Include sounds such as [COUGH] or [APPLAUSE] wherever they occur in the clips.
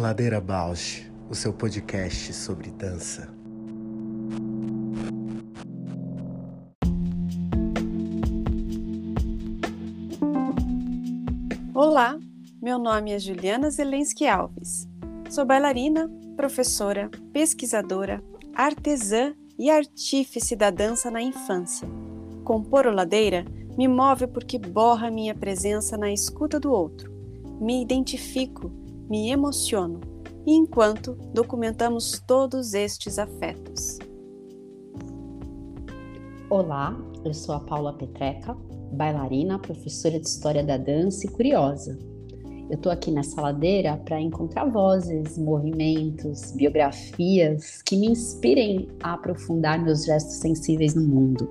Ladeira Bausch, o seu podcast sobre dança. Olá, meu nome é Juliana Zelensky Alves. Sou bailarina, professora, pesquisadora, artesã e artífice da dança na infância. Compor o Ladeira me move porque borra minha presença na escuta do outro. Me identifico, me emociono, enquanto documentamos todos estes afetos. Olá, eu sou a Paula Petreca, bailarina, professora de História da Dança e curiosa. Eu estou aqui nessa ladeira para encontrar vozes, movimentos, biografias que me inspirem a aprofundar meus gestos sensíveis no mundo.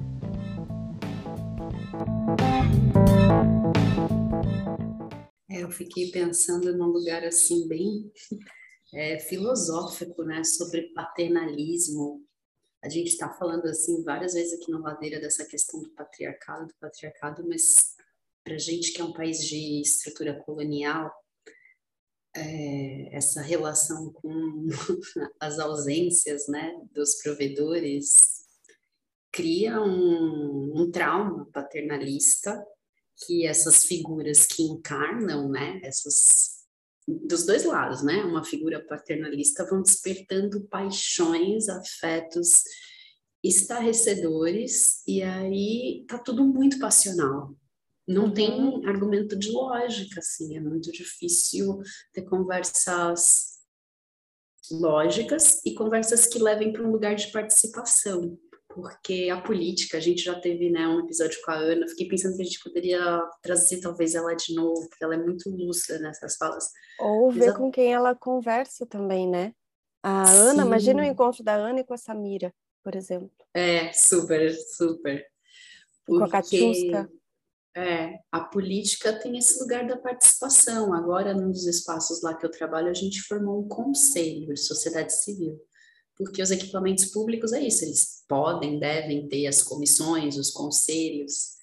Eu fiquei pensando num lugar assim bem é, filosófico, né, sobre paternalismo. A gente está falando assim várias vezes aqui no Ladeira dessa questão do patriarcado, do patriarcado, mas para gente que é um país de estrutura colonial, é, essa relação com [LAUGHS] as ausências, né, dos provedores cria um, um trauma paternalista que essas figuras que encarnam, né, essas dos dois lados, né, uma figura paternalista vão despertando paixões, afetos estarrecedores e aí tá tudo muito passional. Não uhum. tem argumento de lógica, assim, é muito difícil ter conversas lógicas e conversas que levem para um lugar de participação porque a política, a gente já teve né, um episódio com a Ana, fiquei pensando que a gente poderia trazer talvez ela de novo, porque ela é muito lúcida nessas falas. Ou ver com quem ela conversa também, né? A Sim. Ana, imagina o encontro da Ana com a Samira, por exemplo. É, super, super. Porque, com a Katiuska. É, a política tem esse lugar da participação. Agora, num dos espaços lá que eu trabalho, a gente formou um conselho de sociedade civil porque os equipamentos públicos é isso, eles podem, devem ter as comissões, os conselhos,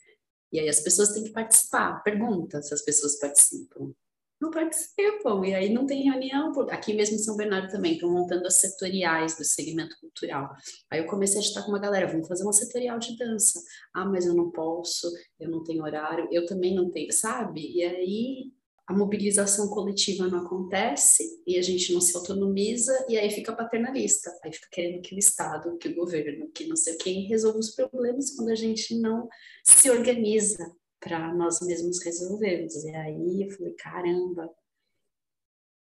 e aí as pessoas têm que participar. Pergunta se as pessoas participam. Não participam, e aí não tem reunião. Aqui mesmo em São Bernardo também, estão montando as setoriais do segmento cultural. Aí eu comecei a estar com uma galera, vamos fazer uma setorial de dança. Ah, mas eu não posso, eu não tenho horário, eu também não tenho, sabe? E aí a mobilização coletiva não acontece e a gente não se autonomiza e aí fica paternalista, aí fica querendo que o Estado, que o governo, que não sei quem resolva os problemas quando a gente não se organiza para nós mesmos resolvermos. E aí eu falei, caramba,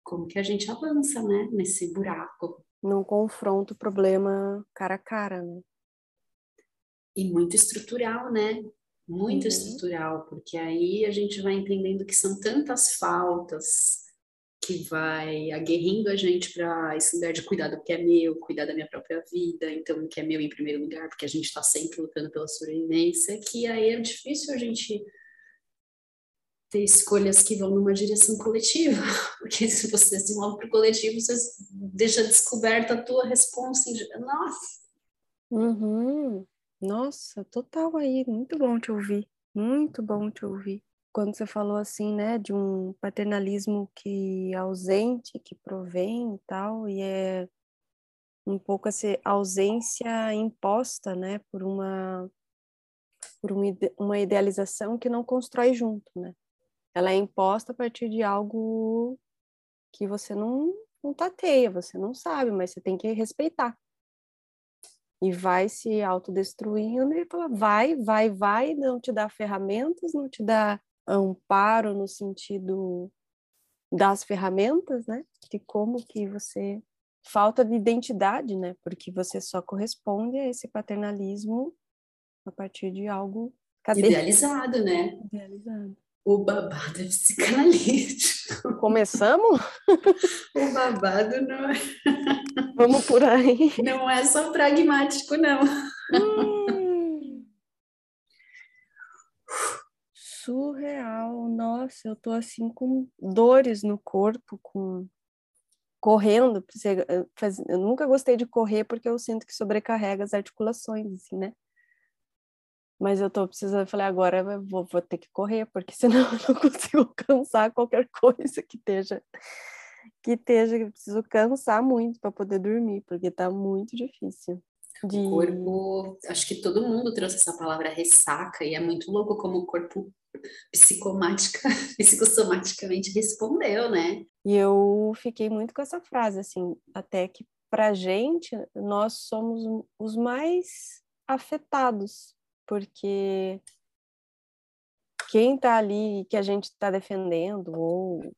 como que a gente avança, né, nesse buraco? Não confronta o problema cara a cara, né? E muito estrutural, né? Muito uhum. estrutural, porque aí a gente vai entendendo que são tantas faltas que vai aguerrindo a gente para esse lugar de cuidar do que é meu, cuidar da minha própria vida, então o que é meu em primeiro lugar, porque a gente está sempre lutando pela sobrevivência, que aí é difícil a gente ter escolhas que vão numa direção coletiva, [LAUGHS] porque se você se move para o coletivo, você deixa descoberta a tua resposta. Nossa! Uhum. Nossa, total aí, muito bom te ouvir, muito bom te ouvir. Quando você falou assim, né, de um paternalismo que é ausente, que provém e tal, e é um pouco essa ausência imposta, né, por uma por uma idealização que não constrói junto, né? Ela é imposta a partir de algo que você não, não tateia, você não sabe, mas você tem que respeitar e vai se autodestruindo e fala, vai, vai, vai, não te dá ferramentas, não te dá amparo no sentido das ferramentas, né? De como que você falta de identidade, né? Porque você só corresponde a esse paternalismo a partir de algo Cadê? Idealizado, né? Idealizado. O babado é psicanalítico. Começamos? o babado não é. Vamos por aí. Não é só pragmático, não. Hum. Surreal. Nossa, eu tô assim com dores no corpo, com correndo. Eu nunca gostei de correr porque eu sinto que sobrecarrega as articulações, assim, né? Mas eu tô precisando, eu falei, agora eu vou, vou ter que correr, porque senão eu não [LAUGHS] consigo alcançar qualquer coisa que esteja que esteja, eu preciso cansar muito para poder dormir, porque tá muito difícil. De... O corpo, acho que todo mundo trouxe essa palavra ressaca, e é muito louco como o corpo psicomática, [LAUGHS] psicossomaticamente respondeu, né? E eu fiquei muito com essa frase, assim, até que pra gente, nós somos os mais afetados porque quem está ali que a gente está defendendo ou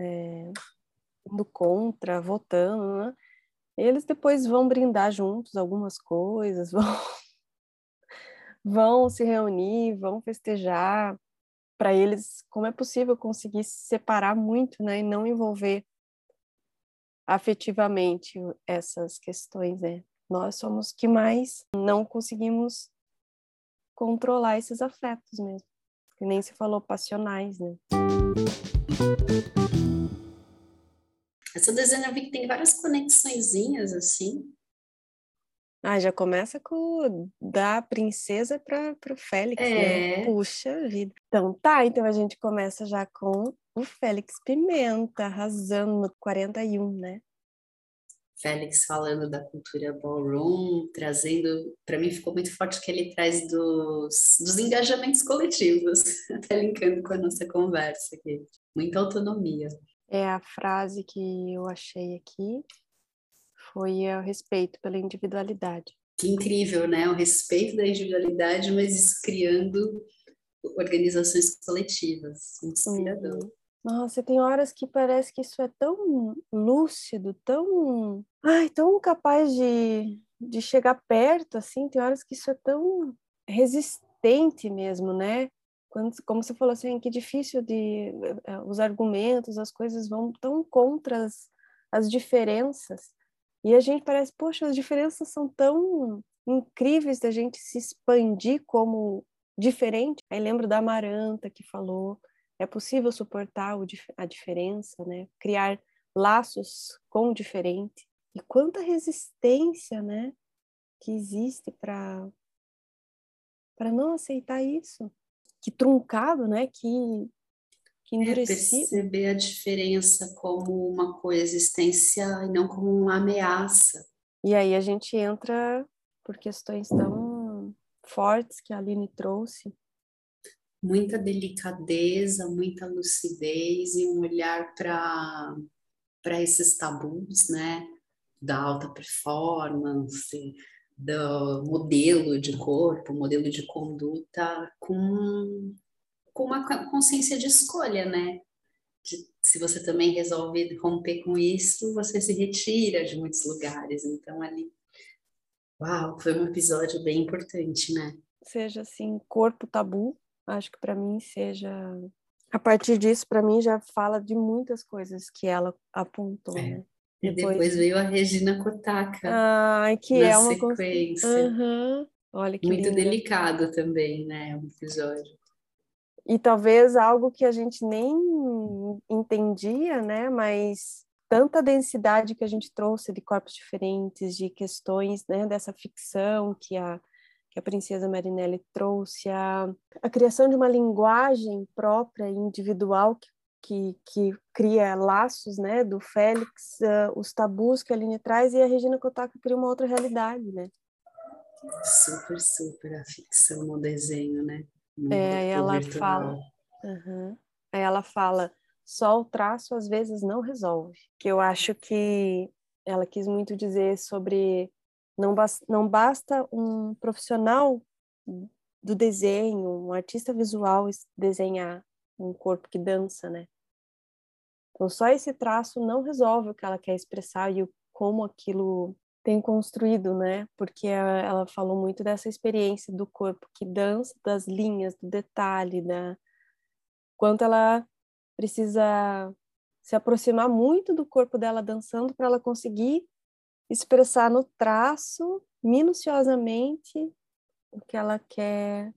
é, indo contra, votando, né? eles depois vão brindar juntos algumas coisas, [LAUGHS] vão, vão se reunir, vão festejar. Para eles, como é possível conseguir se separar muito né, e não envolver afetivamente essas questões? Né? Nós somos que mais não conseguimos controlar esses afetos mesmo. Que nem se falou passionais, né? Essa desenho eu vi que tem várias conexõezinhas assim. Ah, já começa com da princesa para o Félix, né? é. né? Puxa vida. Então tá, então a gente começa já com o Félix Pimenta, arrasando no 41, né? Félix falando da cultura ballroom, trazendo, para mim ficou muito forte que ele traz dos, dos engajamentos coletivos, [LAUGHS] até linkando com a nossa conversa aqui. Muita autonomia. É a frase que eu achei aqui, foi o respeito pela individualidade. Que incrível, né? O respeito da individualidade, mas criando organizações coletivas. Inspirador. Uhum. Nossa, tem horas que parece que isso é tão lúcido, tão, ai, tão capaz de, de chegar perto, assim, tem horas que isso é tão resistente mesmo, né? Quando, como você falou assim, que difícil de eh, os argumentos, as coisas vão tão contra as, as diferenças. E a gente parece, poxa, as diferenças são tão incríveis da gente se expandir como diferente. Aí lembro da Amaranta que falou é possível suportar a diferença, né? Criar laços com o diferente. E quanta resistência, né? Que existe para para não aceitar isso. Que truncado, né? Que que é, endurecido. É perceber a diferença como uma coexistência e não como uma ameaça. E aí a gente entra por questões tão fortes que a Aline trouxe, muita delicadeza, muita lucidez e um olhar para esses tabus, né? Da alta performance, do modelo de corpo, modelo de conduta, com, com uma consciência de escolha, né? De, se você também resolve romper com isso, você se retira de muitos lugares. Então, ali, uau, foi um episódio bem importante, né? Seja assim, corpo tabu, acho que para mim seja a partir disso para mim já fala de muitas coisas que ela apontou é. né? E depois, depois, veio a Regina Kotaka ah, que é uma sequência uhum. olha que muito linda. delicado também né o episódio e talvez algo que a gente nem entendia né mas tanta densidade que a gente trouxe de corpos diferentes de questões né dessa ficção que a que a princesa Marinelli trouxe, a, a criação de uma linguagem própria e individual que, que, que, cria laços, né, do Félix, uh, os tabus que a Aline traz, e a Regina Kotaka cria uma outra realidade, né? Super, super a ficção no desenho, né? No é, aí ela virtual. fala... Uhum. Aí ela fala, só o traço às vezes não resolve. Que eu acho que ela quis muito dizer sobre não, basta, não basta um profissional do desenho, um artista visual desenhar um corpo que dança, né? Então só esse traço não resolve o que ela quer expressar e o, como aquilo tem construído, né? Porque ela falou muito dessa experiência do corpo que dança, das linhas, do detalhe, da quanto ela precisa se aproximar muito do corpo dela dançando para ela conseguir expressar no traço minuciosamente o que ela quer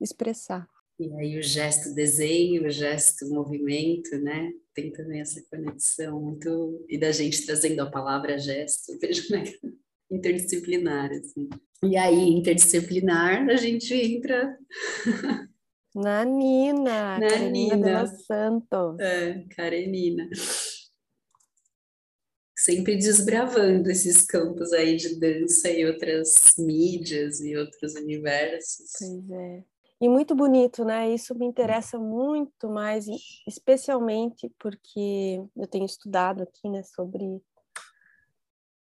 expressar. E aí o gesto desenho, o gesto movimento, né? Tem também essa conexão muito e da gente trazendo a palavra gesto, [LAUGHS] vejo né? interdisciplinar assim. E aí interdisciplinar a gente entra na Nina, na Nina. Santos. É, Karenina sempre desbravando esses campos aí de dança e outras mídias e outros universos. Pois é. E muito bonito, né? Isso me interessa muito mais, especialmente porque eu tenho estudado aqui, né, sobre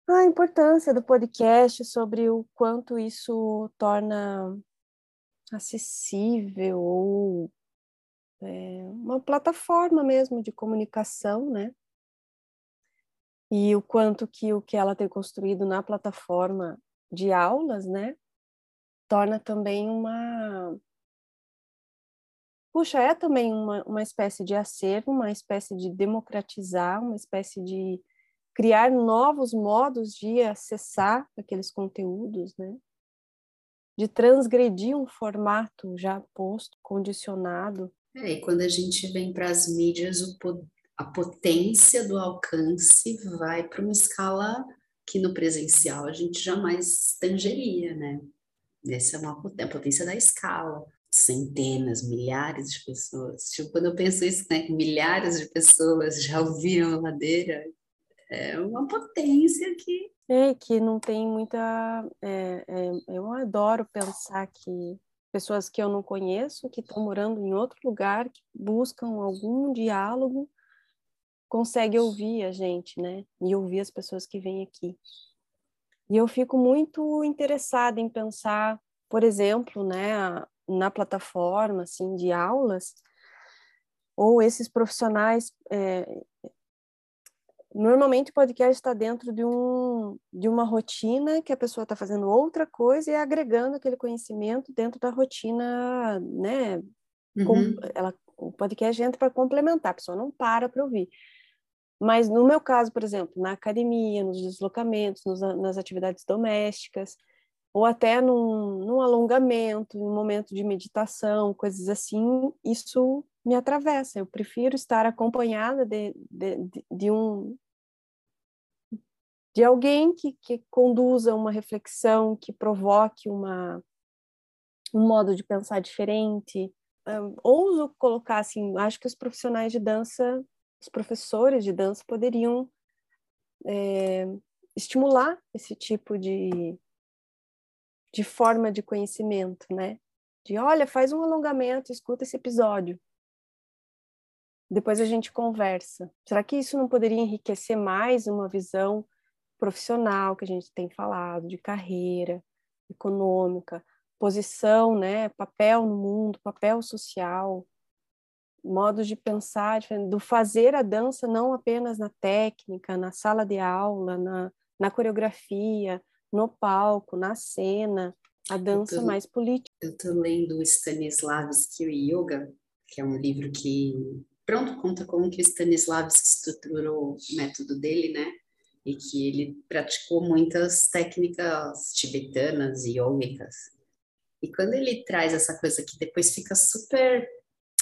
a importância do podcast, sobre o quanto isso torna acessível ou é, uma plataforma mesmo de comunicação, né? E o quanto que o que ela tem construído na plataforma de aulas, né, torna também uma puxa, é também uma, uma espécie de acervo, uma espécie de democratizar, uma espécie de criar novos modos de acessar aqueles conteúdos, né? De transgredir um formato já posto, condicionado. É, e quando a gente vem para as mídias, o, a potência do alcance vai para uma escala que no presencial a gente jamais tangeria, né? Essa é uma a potência da escala. Centenas, milhares de pessoas. Tipo, quando eu penso isso, né? Milhares de pessoas já ouviram a ladeira. É uma potência que. É, que não tem muita. É, é, eu adoro pensar que pessoas que eu não conheço, que estão morando em outro lugar, que buscam algum diálogo consegue ouvir a gente, né? E ouvir as pessoas que vêm aqui. E eu fico muito interessada em pensar, por exemplo, né, na plataforma assim de aulas, ou esses profissionais. É, normalmente o podcast está dentro de, um, de uma rotina que a pessoa está fazendo outra coisa e agregando aquele conhecimento dentro da rotina, né? Uhum. Com, ela, o podcast entra para complementar, a pessoa não para para ouvir. Mas no meu caso, por exemplo, na academia, nos deslocamentos, nos, nas atividades domésticas, ou até num, num alongamento, num momento de meditação, coisas assim, isso me atravessa. Eu prefiro estar acompanhada de, de, de um de alguém que, que conduza uma reflexão, que provoque uma, um modo de pensar diferente. Um, ouso colocar assim, acho que os profissionais de dança os professores de dança poderiam é, estimular esse tipo de, de forma de conhecimento, né? De, olha, faz um alongamento, escuta esse episódio. Depois a gente conversa. Será que isso não poderia enriquecer mais uma visão profissional que a gente tem falado, de carreira, econômica, posição, né, papel no mundo, papel social, modos de pensar, do fazer a dança não apenas na técnica, na sala de aula, na, na coreografia, no palco, na cena, a dança tô, mais política. Eu estou lendo Stanislavski Yoga, que é um livro que, pronto, conta como que Stanislavski estruturou o método dele, né? E que ele praticou muitas técnicas tibetanas e yogicas. E quando ele traz essa coisa que depois fica super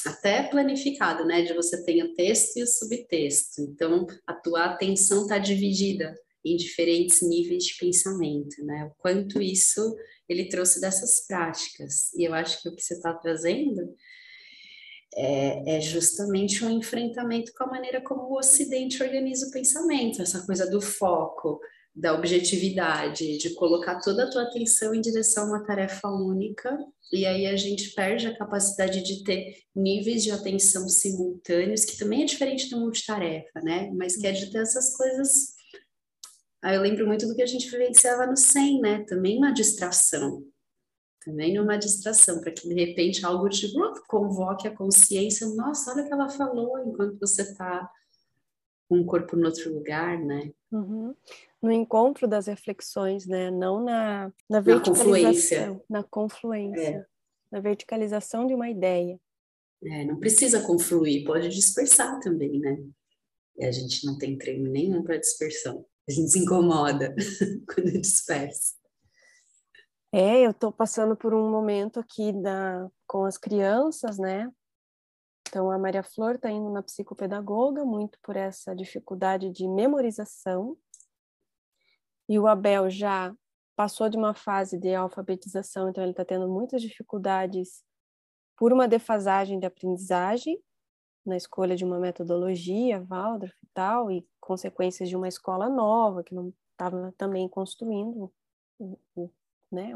até planificado, né? De você ter o texto e o subtexto. Então, a tua atenção está dividida em diferentes níveis de pensamento, né? O quanto isso ele trouxe dessas práticas. E eu acho que o que você está trazendo é, é, justamente um enfrentamento com a maneira como o Ocidente organiza o pensamento, essa coisa do foco, da objetividade, de colocar toda a tua atenção em direção a uma tarefa única, e aí a gente perde a capacidade de ter níveis de atenção simultâneos, que também é diferente do multitarefa, né? Mas que é de ter essas coisas. Aí eu lembro muito do que a gente vivenciava no SEM, né? Também uma distração. Também uma distração, para que de repente algo te convoque a consciência. Nossa, olha o que ela falou enquanto você está com o corpo no outro lugar, né? Uhum. No encontro das reflexões, né? Não na, na verticalização, na confluência, na, confluência, é. na verticalização de uma ideia. É, não precisa confluir, pode dispersar também, né? E a gente não tem treino nenhum para dispersão. A gente se incomoda [LAUGHS] quando dispersa. É, eu estou passando por um momento aqui da, com as crianças, né? Então, a Maria Flor está indo na psicopedagoga muito por essa dificuldade de memorização. E o Abel já passou de uma fase de alfabetização, então ele está tendo muitas dificuldades por uma defasagem de aprendizagem na escolha de uma metodologia, Waldorf e tal, e consequências de uma escola nova que não estava também construindo, né?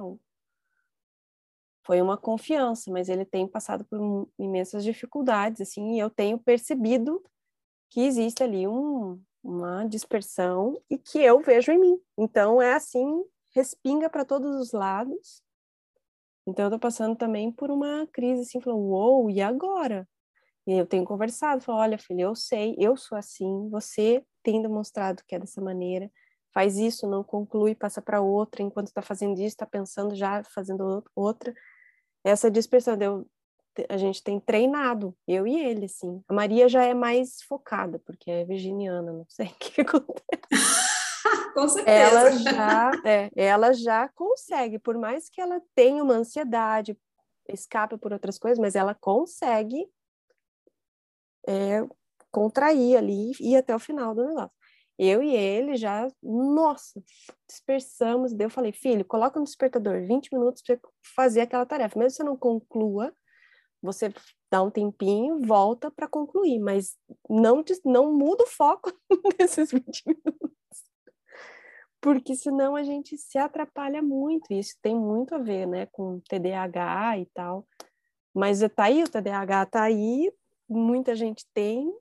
Foi uma confiança, mas ele tem passado por imensas dificuldades, assim, e eu tenho percebido que existe ali um, uma dispersão e que eu vejo em mim. Então é assim, respinga para todos os lados então, eu estou passando também por uma crise, assim, falando, uou, e agora? E eu tenho conversado, falo, olha, filha, eu sei, eu sou assim, você tem demonstrado que é dessa maneira, faz isso, não conclui, passa para outra, enquanto está fazendo isso, está pensando já, fazendo outra. Essa dispersão, eu, a gente tem treinado, eu e ele, assim. A Maria já é mais focada, porque é virginiana, não sei [LAUGHS] o que acontece. [LAUGHS] Com certeza. Ela já, é, ela já consegue, por mais que ela tenha uma ansiedade, escape por outras coisas, mas ela consegue é, contrair ali e ir até o final do negócio. Eu e ele já, nossa, dispersamos. Daí eu falei, filho, coloca no despertador 20 minutos para fazer aquela tarefa. Mesmo que você não conclua, você dá um tempinho, volta para concluir, mas não, não muda o foco [LAUGHS] nesses 20 minutos porque senão a gente se atrapalha muito. Isso tem muito a ver, né, com TDAH e tal. Mas tá aí, o TDAH tá aí, muita gente tem,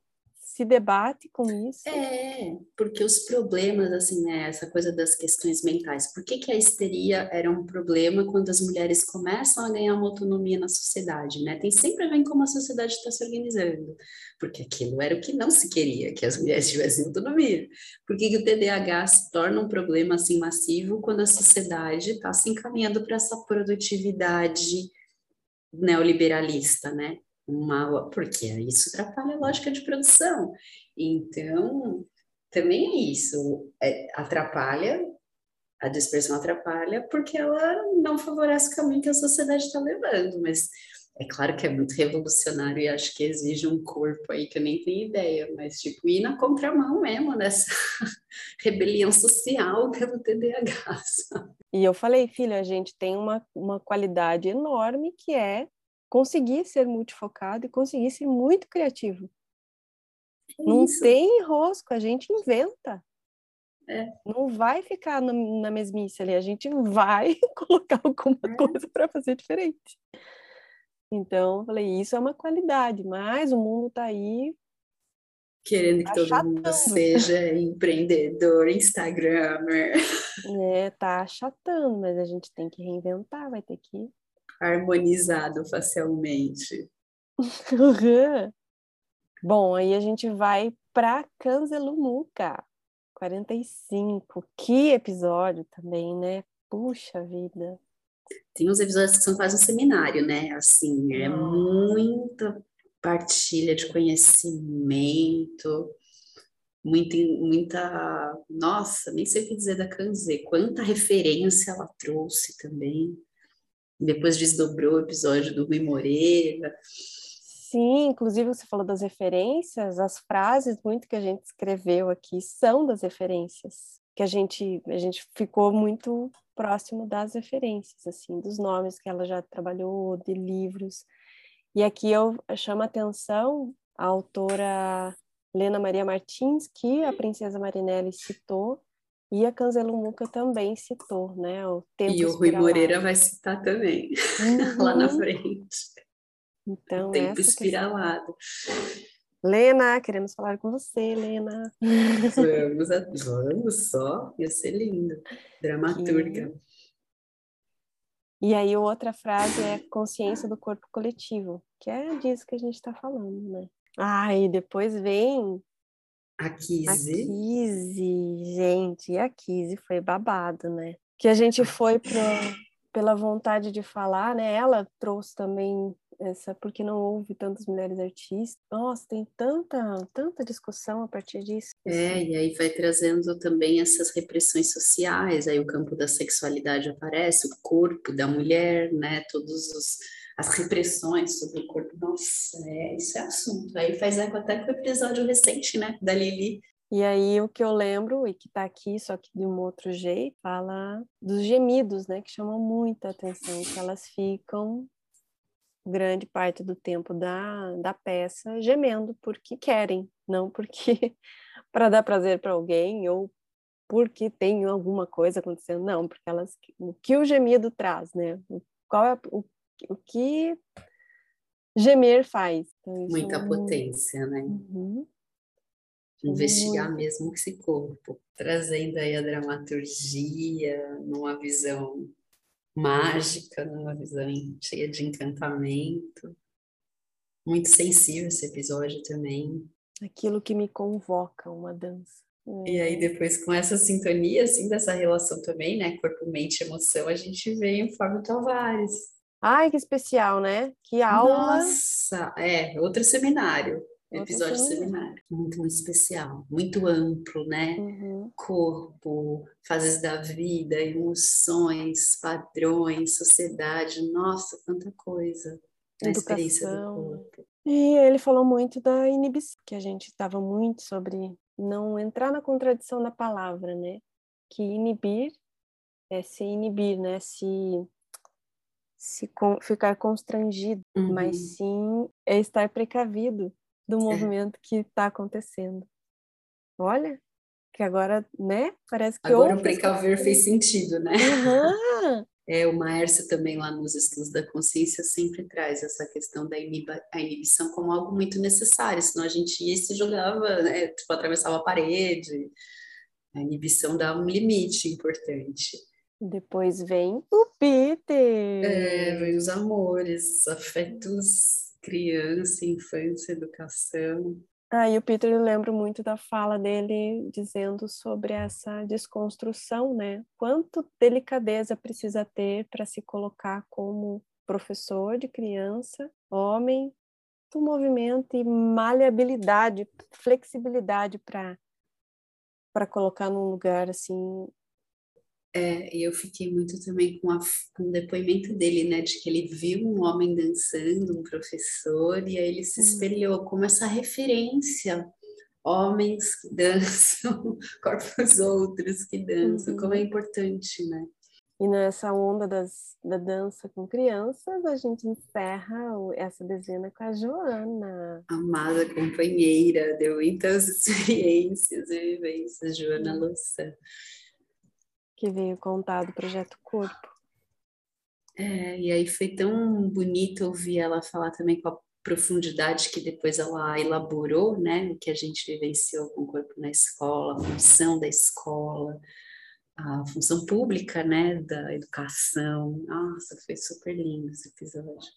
se debate com isso. É, porque os problemas, assim, né, essa coisa das questões mentais, por que, que a histeria era um problema quando as mulheres começam a ganhar uma autonomia na sociedade, né? Tem sempre a ver com como a sociedade está se organizando, porque aquilo era o que não se queria, que as mulheres [LAUGHS] tivessem autonomia. Por que, que o TDAH se torna um problema, assim, massivo quando a sociedade está se encaminhando para essa produtividade neoliberalista, né? Uma, porque isso atrapalha a lógica de produção. Então, também é isso, é, atrapalha, a dispersão atrapalha porque ela não favorece o caminho que a sociedade está levando, mas é claro que é muito revolucionário e acho que exige um corpo aí que eu nem tenho ideia, mas tipo, ir na contramão mesmo nessa [LAUGHS] rebelião social [LAUGHS] pelo TDAH. Sabe? E eu falei, filha, a gente tem uma, uma qualidade enorme que é conseguir ser multifocado e conseguir ser muito criativo. É não tem rosco, a gente inventa. É. Não vai ficar na, na, mesmice ali, a gente vai [LAUGHS] colocar alguma é. coisa para fazer diferente. Então, eu falei, isso é uma qualidade, mas o mundo está aí querendo que achatando. todo mundo seja [LAUGHS] empreendedor, instagramer. É, tá achatando, mas a gente tem que reinventar, vai ter que harmonizado facialmente. Bom, aí a gente vai para Canzelumuca, 45. Que episódio também, né? Puxa vida. Tem uns episódios que são quase um seminário, né? Assim, é muita partilha de conhecimento, muita, muita. Nossa, nem sei o que dizer da Canzê, quanta referência ela trouxe também. Depois desdobrou o episódio do Rui Moreira. Sim, inclusive você falou das referências, as frases muito que a gente escreveu aqui são das referências, que a gente a gente ficou muito próximo das referências, assim, dos nomes que ela já trabalhou, de livros. E aqui eu chamo a atenção a autora Lena Maria Martins, que a princesa Marinelli citou, e a Canzelumuca também citou, né? O tempo e o Rui Moreira vai citar também, uhum. [LAUGHS] lá na frente. Então, o tempo espiralado. Questão. Lena, queremos falar com você, Lena. Vamos, vamos só, ia ser lindo. Dramaturga. E... e aí, outra frase é consciência do corpo coletivo, que é disso que a gente está falando, né? Ah, e depois vem A Kizzy. A Kizzy, gente, e a Kizzy foi babado, né? Que a gente foi pro, [LAUGHS] pela vontade de falar, né? Ela trouxe também essa, porque não houve tantas mulheres artistas. Nossa, tem tanta, tanta discussão a partir disso. É, e aí vai trazendo também essas repressões sociais, aí o campo da sexualidade aparece, o corpo da mulher, né? Todos os as repressões sobre o corpo. Nossa, é, isso é assunto. Aí faz eco até com o episódio recente, né, da Lili. E aí o que eu lembro, e que está aqui, só que de um outro jeito, fala dos gemidos, né, que chamam muita atenção, que elas ficam grande parte do tempo da, da peça gemendo porque querem, não porque [LAUGHS] para dar prazer para alguém ou porque tem alguma coisa acontecendo, não, porque elas o que o gemido traz, né? Qual é o o que gemer faz. Então, Muita é... potência, né? Uhum. Investigar muito. mesmo esse corpo, trazendo aí a dramaturgia numa visão mágica, numa visão cheia de encantamento. Muito sensível esse episódio também. Aquilo que me convoca, uma dança. E aí depois com essa sintonia, assim, dessa relação também, né, corpo, mente, emoção, a gente vê o Fábio Tavares, Ai, que especial, né? Que aula. Nossa, é, outro seminário. Episódio de seminário. Muito, muito especial, muito amplo, né? Uhum. Corpo, fases da vida, emoções, padrões, sociedade, nossa, quanta coisa. A experiência do corpo. E ele falou muito da inibição, que a gente estava muito sobre não entrar na contradição da palavra, né? Que inibir é se inibir, né? Se se com, ficar constrangido, uhum. mas sim é estar precavido do é. movimento que está acontecendo. Olha, que agora, né? Parece que agora o precaver fez sentido, né? Uhum. [LAUGHS] É, o Maércio também lá nos estudos da consciência sempre traz essa questão da iniba, inibição como algo muito necessário, senão a gente ia e se jogava, né? Tipo, atravessava a parede. A inibição dá um limite importante. Depois vem o Peter. É, vem os amores, afetos, criança, infância, educação. Ah, e o Peter eu lembro muito da fala dele dizendo sobre essa desconstrução, né? Quanto delicadeza precisa ter para se colocar como professor de criança, homem, do movimento e maleabilidade, flexibilidade para para colocar num lugar assim é, e eu fiquei muito também com, a, com o depoimento dele, né, de que ele viu um homem dançando, um professor, e aí ele se uhum. espelhou como essa referência, homens que dançam, [LAUGHS] corpos outros que dançam, uhum. como é uhum. importante, né? E nessa onda das, da dança com crianças, a gente encerra essa dezena com a Joana. Amada companheira, deu muitas [LAUGHS] experiências e vivências, Joana Louçã que veio contar do projeto Corpo. É, e aí foi tão bonito ouvir ela falar também com a profundidade que depois ela elaborou, né, o que a gente vivenciou com o corpo na escola, a função da escola, a função pública, né, da educação. Nossa, foi super lindo esse episódio.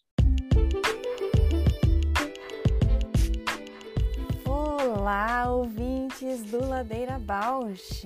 Olá, ouvintes do Ladeira Bausch.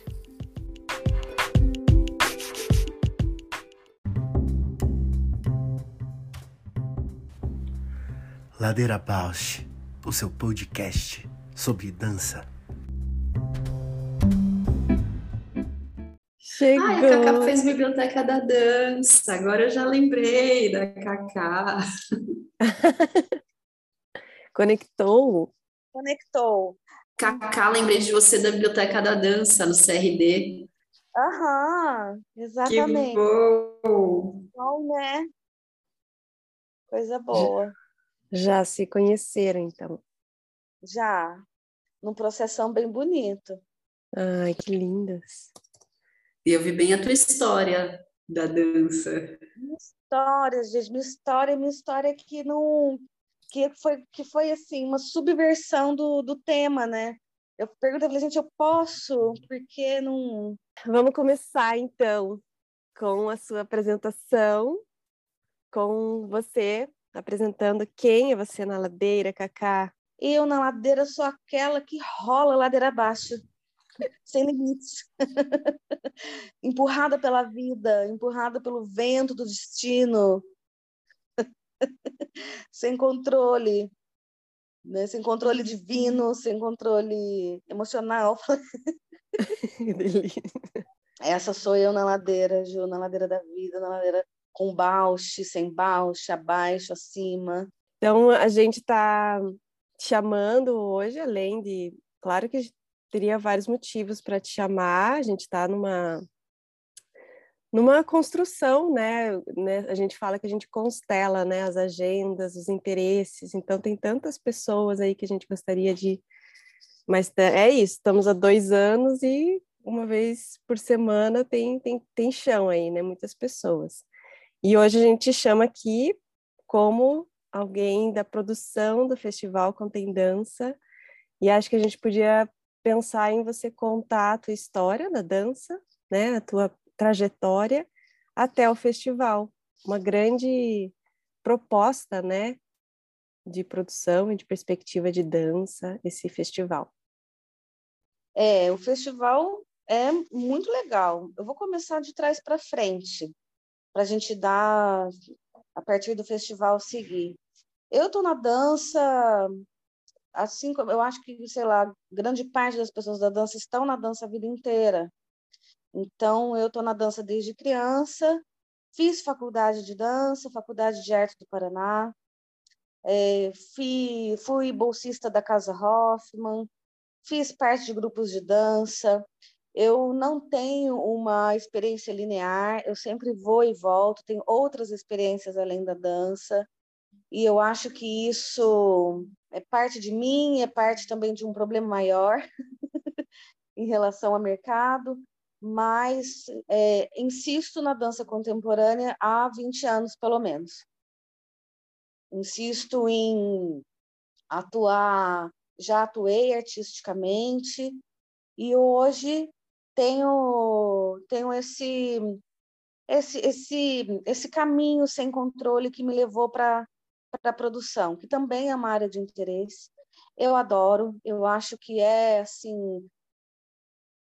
Ladeira Bausch, o seu podcast sobre dança. Chegou. Ai, a Cacá fez Biblioteca da Dança, agora eu já lembrei da Cacá. [LAUGHS] Conectou? Conectou. Cacá, lembrei de você da Biblioteca da Dança, no CRD. Aham, exatamente. Que bom! Bom, né? Coisa boa. Já se conheceram, então? Já, num processão bem bonito. Ai, que lindas. E eu vi bem a tua história da dança. Minha história, gente, minha história, minha história que não que foi que foi assim uma subversão do, do tema, né? Eu perguntei, falei, gente, eu posso? Porque não. Vamos começar então com a sua apresentação, com você apresentando quem é você na ladeira, Cacá. Eu na ladeira sou aquela que rola ladeira abaixo, [LAUGHS] sem limites. [LAUGHS] empurrada pela vida, empurrada pelo vento do destino, [LAUGHS] sem controle, né? sem controle divino, sem controle emocional. Essa sou eu na ladeira, Ju, na ladeira da vida, na ladeira com bauche, sem bauche, abaixo, acima. Então, a gente está chamando hoje, além de. Claro que teria vários motivos para te chamar, a gente está numa. Numa construção, né? né? A gente fala que a gente constela né? as agendas, os interesses, então tem tantas pessoas aí que a gente gostaria de. Mas é isso, estamos há dois anos e uma vez por semana tem, tem, tem chão aí, né? Muitas pessoas. E hoje a gente chama aqui como alguém da produção do festival Contém Dança, e acho que a gente podia pensar em você contar a tua história da dança, né, a tua trajetória até o festival. Uma grande proposta, né, de produção e de perspectiva de dança, esse festival. É, o festival é muito legal. Eu vou começar de trás para frente para a gente dar, a partir do festival, seguir. Eu estou na dança, assim como eu acho que, sei lá, grande parte das pessoas da dança estão na dança a vida inteira. Então, eu estou na dança desde criança, fiz faculdade de dança, faculdade de arte do Paraná, é, fui, fui bolsista da Casa Hoffman, fiz parte de grupos de dança, eu não tenho uma experiência linear, eu sempre vou e volto, tenho outras experiências além da dança, e eu acho que isso é parte de mim, é parte também de um problema maior [LAUGHS] em relação ao mercado, mas é, insisto na dança contemporânea há 20 anos, pelo menos. Insisto em atuar, já atuei artisticamente, e hoje tenho, tenho esse, esse, esse, esse caminho sem controle que me levou para a produção, que também é uma área de interesse. Eu adoro, eu acho que é assim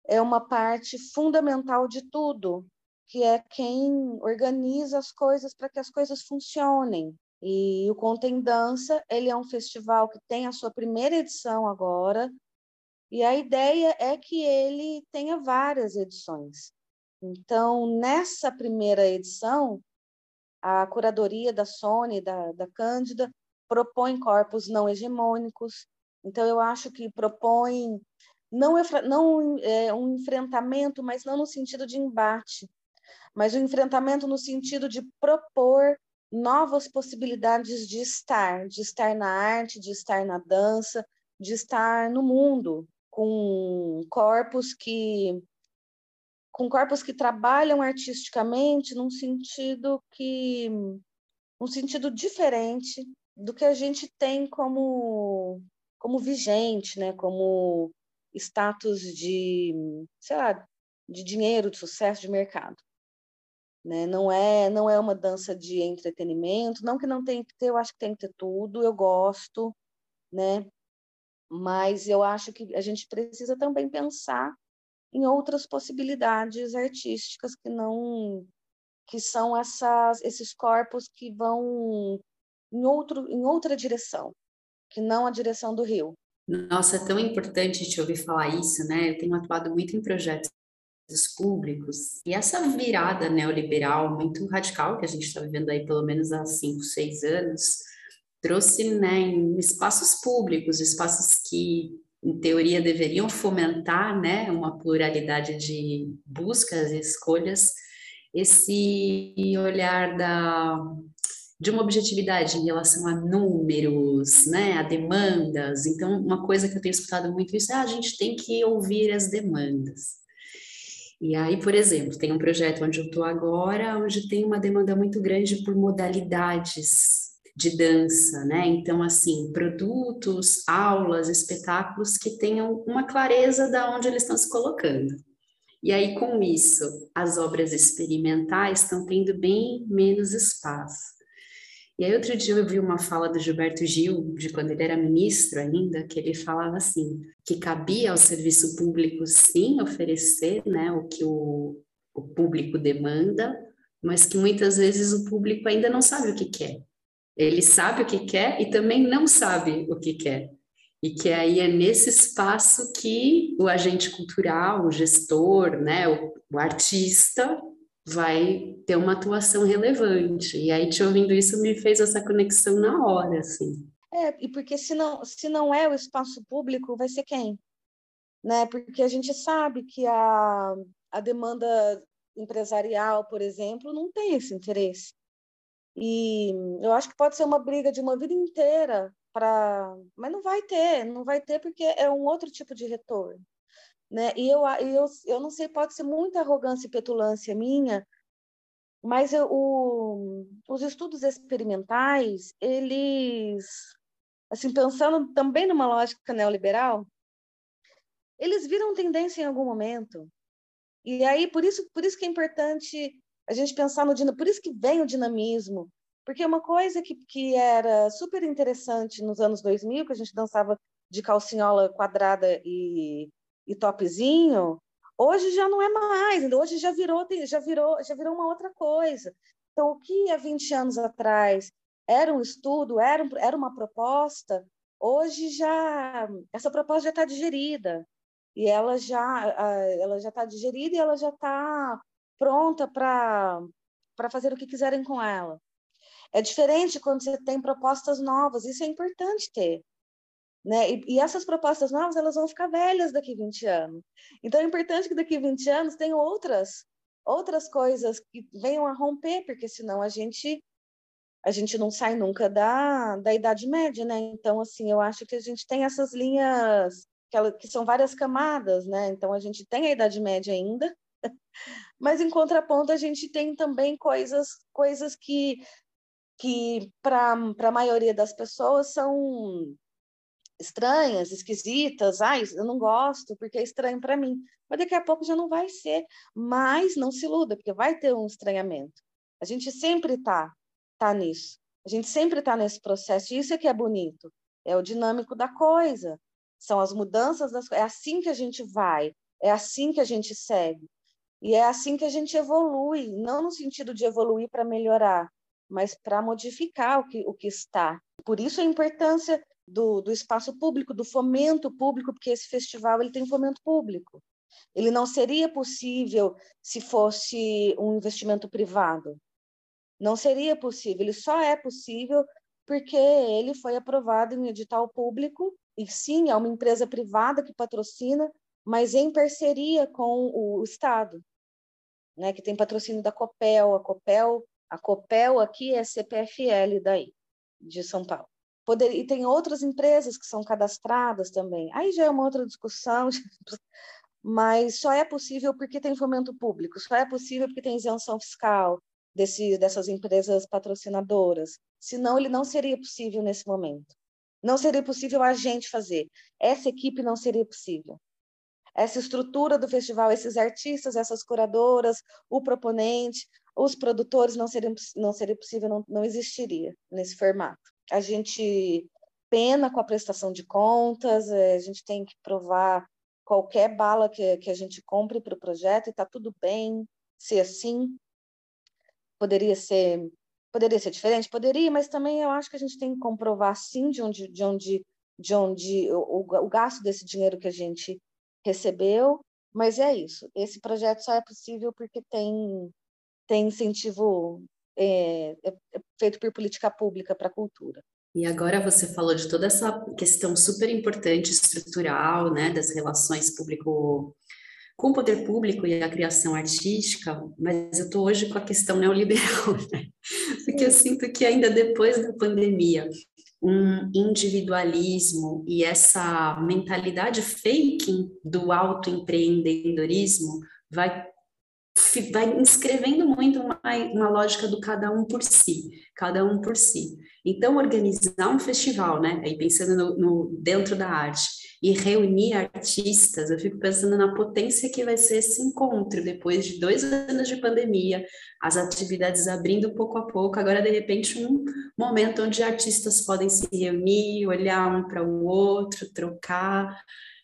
é uma parte fundamental de tudo, que é quem organiza as coisas para que as coisas funcionem. E o Contem Dança, ele é um festival que tem a sua primeira edição agora, e a ideia é que ele tenha várias edições. Então, nessa primeira edição, a curadoria da Sony, da, da Cândida, propõe corpos não hegemônicos. Então, eu acho que propõe não, não é, um enfrentamento, mas não no sentido de embate, mas um enfrentamento no sentido de propor novas possibilidades de estar, de estar na arte, de estar na dança, de estar no mundo, com corpos que com corpos que trabalham artisticamente num sentido que um sentido diferente do que a gente tem como como vigente, né, como status de, sei lá, de dinheiro, de sucesso de mercado. Né? Não é não é uma dança de entretenimento, não que não tem que ter, eu acho que tem que ter tudo, eu gosto, né? Mas eu acho que a gente precisa também pensar em outras possibilidades artísticas que não que são essas esses corpos que vão em outro em outra direção que não a direção do rio. Nossa é tão importante te ouvir falar isso né? Eu tenho atuado muito em projetos públicos e essa virada neoliberal muito radical que a gente está vivendo aí pelo menos há cinco seis anos trouxe né, em espaços públicos, espaços que, em teoria, deveriam fomentar né, uma pluralidade de buscas e escolhas, esse olhar da de uma objetividade em relação a números, né, a demandas. Então, uma coisa que eu tenho escutado muito isso é ah, a gente tem que ouvir as demandas. E aí, por exemplo, tem um projeto onde eu estou agora, onde tem uma demanda muito grande por modalidades de dança, né? Então, assim, produtos, aulas, espetáculos que tenham uma clareza da onde eles estão se colocando. E aí, com isso, as obras experimentais estão tendo bem menos espaço. E aí, outro dia eu vi uma fala do Gilberto Gil, de quando ele era ministro ainda, que ele falava assim, que cabia ao serviço público, sim, oferecer né, o que o, o público demanda, mas que muitas vezes o público ainda não sabe o que quer. Ele sabe o que quer e também não sabe o que quer. E que aí é nesse espaço que o agente cultural, o gestor, né, o, o artista, vai ter uma atuação relevante. E aí, te ouvindo isso, me fez essa conexão na hora, assim. É, e porque se não, se não é o espaço público, vai ser quem? Né? Porque a gente sabe que a, a demanda empresarial, por exemplo, não tem esse interesse. E eu acho que pode ser uma briga de uma vida inteira para, mas não vai ter, não vai ter porque é um outro tipo de retorno. Né? E eu, eu, eu não sei, pode ser muita arrogância e petulância minha, mas eu, o, os estudos experimentais, eles, assim, pensando também numa lógica neoliberal, eles viram tendência em algum momento. E aí, por isso, por isso que é importante a gente pensar no por isso que vem o dinamismo, porque uma coisa que, que era super interessante nos anos 2000, que a gente dançava de calcinhola quadrada e e topzinho, hoje já não é mais, hoje já virou, já virou, já virou uma outra coisa. Então, o que há 20 anos atrás era um estudo, era, um, era uma proposta, hoje já essa proposta já está digerida e ela já ela já está digerida e ela já está pronta para fazer o que quiserem com ela. É diferente quando você tem propostas novas, isso é importante ter. Né? E, e, essas propostas novas elas vão ficar velhas daqui a 20 anos. Então é importante que daqui a 20 anos tenham outras outras coisas que venham a romper, porque senão a gente a gente não sai nunca da, da Idade Média, né? Então, assim, eu acho que a gente tem essas linhas que, ela, que são várias camadas, né? Então, a gente tem a Idade Média ainda, mas em contraponto a gente tem também coisas coisas que que para a maioria das pessoas são estranhas, esquisitas, ai, eu não gosto porque é estranho para mim. Mas daqui a pouco já não vai ser. Mas não se iluda, porque vai ter um estranhamento. A gente sempre está tá nisso. A gente sempre está nesse processo. E isso é que é bonito. É o dinâmico da coisa. São as mudanças das É assim que a gente vai. É assim que a gente segue. E é assim que a gente evolui. Não no sentido de evoluir para melhorar, mas para modificar o que, o que está. Por isso a importância do, do espaço público, do fomento público, porque esse festival ele tem fomento público. Ele não seria possível se fosse um investimento privado. Não seria possível. Ele só é possível porque ele foi aprovado em edital público e sim é uma empresa privada que patrocina, mas em parceria com o Estado, né? Que tem patrocínio da Copel. A Copel, a Copel aqui é CPFL daí de São Paulo. Poder, e tem outras empresas que são cadastradas também. Aí já é uma outra discussão, [LAUGHS] mas só é possível porque tem fomento público, só é possível porque tem isenção fiscal desse, dessas empresas patrocinadoras. Senão, ele não seria possível nesse momento. Não seria possível a gente fazer. Essa equipe não seria possível. Essa estrutura do festival, esses artistas, essas curadoras, o proponente, os produtores, não seria, não seria possível, não, não existiria nesse formato a gente pena com a prestação de contas, é, a gente tem que provar qualquer bala que, que a gente compre para o projeto e está tudo bem ser assim. Poderia ser poderia ser diferente, poderia, mas também eu acho que a gente tem que comprovar sim de onde de onde de onde o, o gasto desse dinheiro que a gente recebeu, mas é isso. Esse projeto só é possível porque tem tem incentivo é, é, é feito por política pública para a cultura. E agora você falou de toda essa questão super importante estrutural, né, das relações público com o poder público e a criação artística, mas eu estou hoje com a questão neoliberal, né? porque eu sinto que ainda depois da pandemia, um individualismo e essa mentalidade fake do autoempreendedorismo vai vai inscrevendo muito uma, uma lógica do cada um por si, cada um por si. Então, organizar um festival, né, aí pensando no, no, dentro da arte, e reunir artistas, eu fico pensando na potência que vai ser esse encontro, depois de dois anos de pandemia, as atividades abrindo pouco a pouco, agora, de repente, um momento onde artistas podem se reunir, olhar um para o outro, trocar,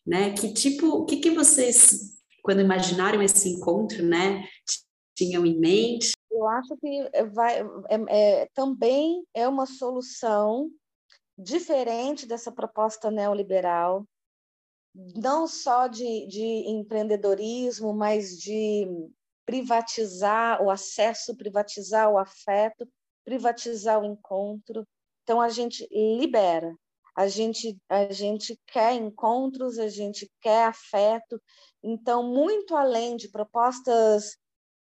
né, que tipo, o que, que vocês quando imaginaram esse encontro, né, tinham em mente? Eu acho que vai, é, é, também é uma solução diferente dessa proposta neoliberal, não só de, de empreendedorismo, mas de privatizar o acesso, privatizar o afeto, privatizar o encontro. Então a gente libera, a gente a gente quer encontros, a gente quer afeto então, muito além de propostas,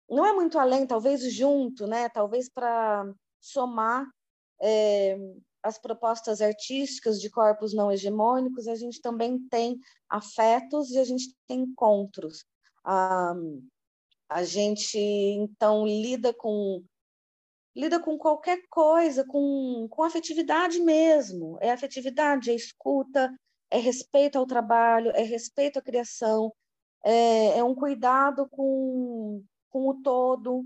não é muito além, talvez junto, né? talvez para somar é, as propostas artísticas de corpos não hegemônicos, a gente também tem afetos e a gente tem encontros. Ah, a gente, então, lida com lida com qualquer coisa, com, com afetividade mesmo. É afetividade, é escuta, é respeito ao trabalho, é respeito à criação, é, é um cuidado com, com o todo,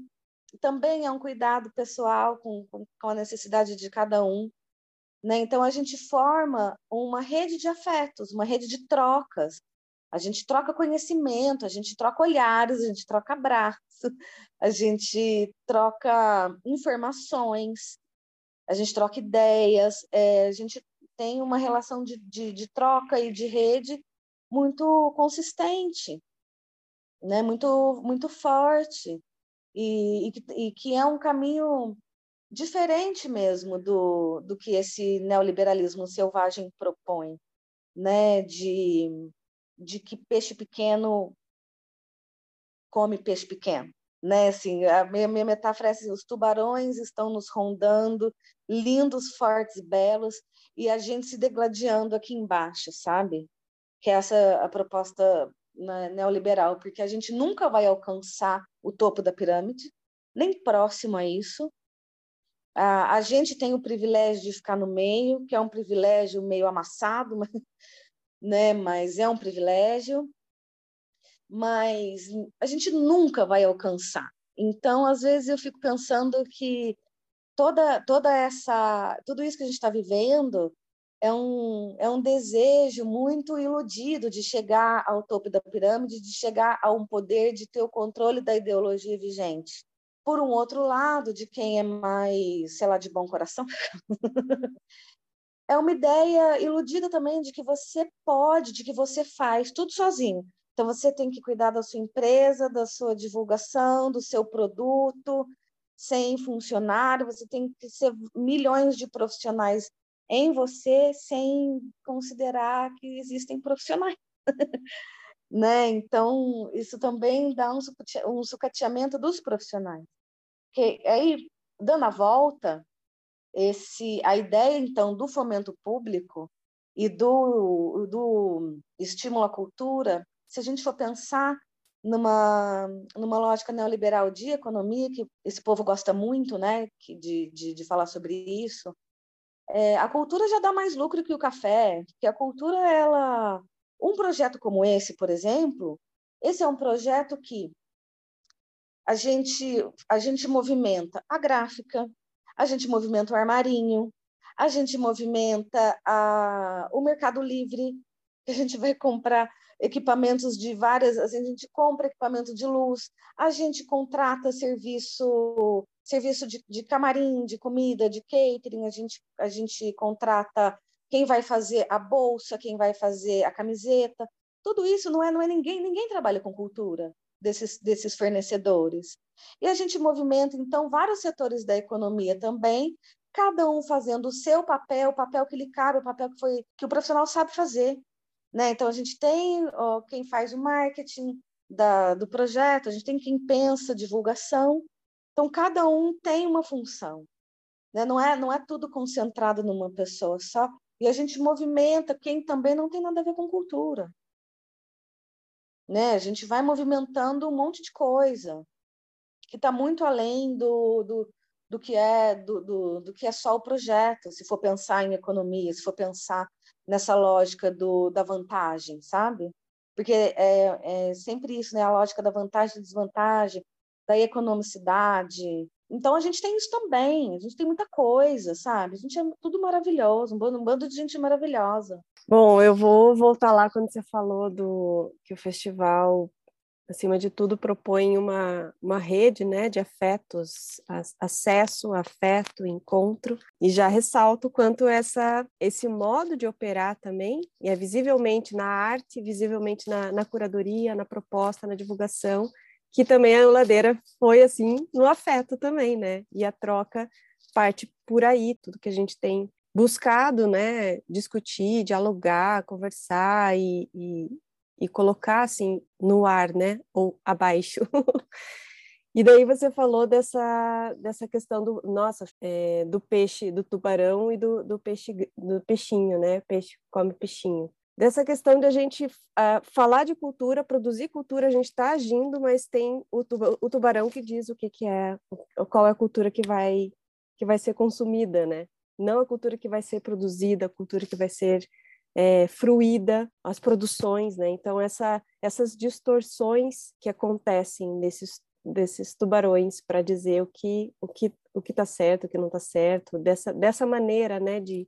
também é um cuidado pessoal com, com, a necessidade de cada um. Né? Então, a gente forma uma rede de afetos, uma rede de trocas. A gente troca conhecimento, a gente troca olhares, a gente troca abraço, a gente troca informações, a gente troca ideias, é, a gente tem uma relação de, de, de troca e de rede muito consistente né, muito, muito forte, e, e, e que é um caminho diferente mesmo do, do que esse neoliberalismo selvagem propõe, né, de, de que peixe pequeno come peixe pequeno. Né, assim, a minha, minha metáfora é assim, os tubarões estão nos rondando, lindos, fortes e belos, e a gente se degladiando aqui embaixo, sabe? Que é essa a proposta né, neoliberal, porque a gente nunca vai alcançar o topo da pirâmide, nem próximo a isso. A gente tem o privilégio de ficar no meio, que é um privilégio meio amassado, [LAUGHS] mas, né, mas é um privilégio. Mas a gente nunca vai alcançar. Então, às vezes eu fico pensando que toda toda essa tudo isso que a gente está vivendo é um, é um desejo muito iludido de chegar ao topo da pirâmide, de chegar a um poder, de ter o controle da ideologia vigente. Por um outro lado, de quem é mais, sei lá, de bom coração, [LAUGHS] é uma ideia iludida também de que você pode, de que você faz tudo sozinho. Então, você tem que cuidar da sua empresa, da sua divulgação, do seu produto, sem funcionário, você tem que ser milhões de profissionais em você sem considerar que existem profissionais. [LAUGHS] né? Então, isso também dá um, sucateamento dos profissionais. Que aí, dando a volta, esse, a ideia, então, do fomento público e do, do estímulo à cultura, se a gente for pensar numa, numa lógica neoliberal de economia, que esse povo gosta muito né, de, de, de falar sobre isso, é, a cultura já dá mais lucro que o café, porque a cultura, ela. Um projeto como esse, por exemplo, esse é um projeto que a gente, a gente movimenta a gráfica, a gente movimenta o armarinho, a gente movimenta a, o Mercado Livre, que a gente vai comprar equipamentos de várias, a gente compra equipamento de luz, a gente contrata serviço serviço de, de camarim, de comida, de catering, a gente, a gente contrata quem vai fazer a bolsa, quem vai fazer a camiseta. Tudo isso não é, não é ninguém, ninguém trabalha com cultura desses, desses fornecedores. E a gente movimenta, então, vários setores da economia também, cada um fazendo o seu papel, o papel que lhe cabe, o papel que, foi, que o profissional sabe fazer. Né? Então, a gente tem ó, quem faz o marketing, da, do projeto, a gente tem quem pensa divulgação. Então, cada um tem uma função. Né? Não, é, não é tudo concentrado numa pessoa só. E a gente movimenta quem também não tem nada a ver com cultura. Né? A gente vai movimentando um monte de coisa que está muito além do, do, do que é do, do, do, que é só o projeto, se for pensar em economia, se for pensar nessa lógica do, da vantagem, sabe? Porque é, é sempre isso, né? A lógica da vantagem e desvantagem, da economicidade. Então a gente tem isso também, a gente tem muita coisa, sabe? A gente é tudo maravilhoso, um bando, de gente maravilhosa. Bom, eu vou voltar lá quando você falou do que o festival acima de tudo, propõe uma, uma rede né, de afetos, acesso, afeto, encontro, e já ressalto quanto essa, esse modo de operar também, e é visivelmente na arte, visivelmente na, na curadoria, na proposta, na divulgação, que também a Ladeira foi assim no afeto também, né? E a troca parte por aí, tudo que a gente tem buscado, né, discutir, dialogar, conversar e, e, e colocar assim no ar, né, ou abaixo. [LAUGHS] e daí você falou dessa dessa questão do nossa é, do peixe, do tubarão e do, do peixe do peixinho, né, peixe come peixinho. Dessa questão de a gente uh, falar de cultura, produzir cultura, a gente está agindo, mas tem o, o tubarão que diz o que, que é, qual é a cultura que vai que vai ser consumida, né? Não a cultura que vai ser produzida, a cultura que vai ser é, fruída as produções, né? Então essa, essas distorções que acontecem desses desses tubarões para dizer o que o que o que está certo, o que não está certo, dessa dessa maneira, né? De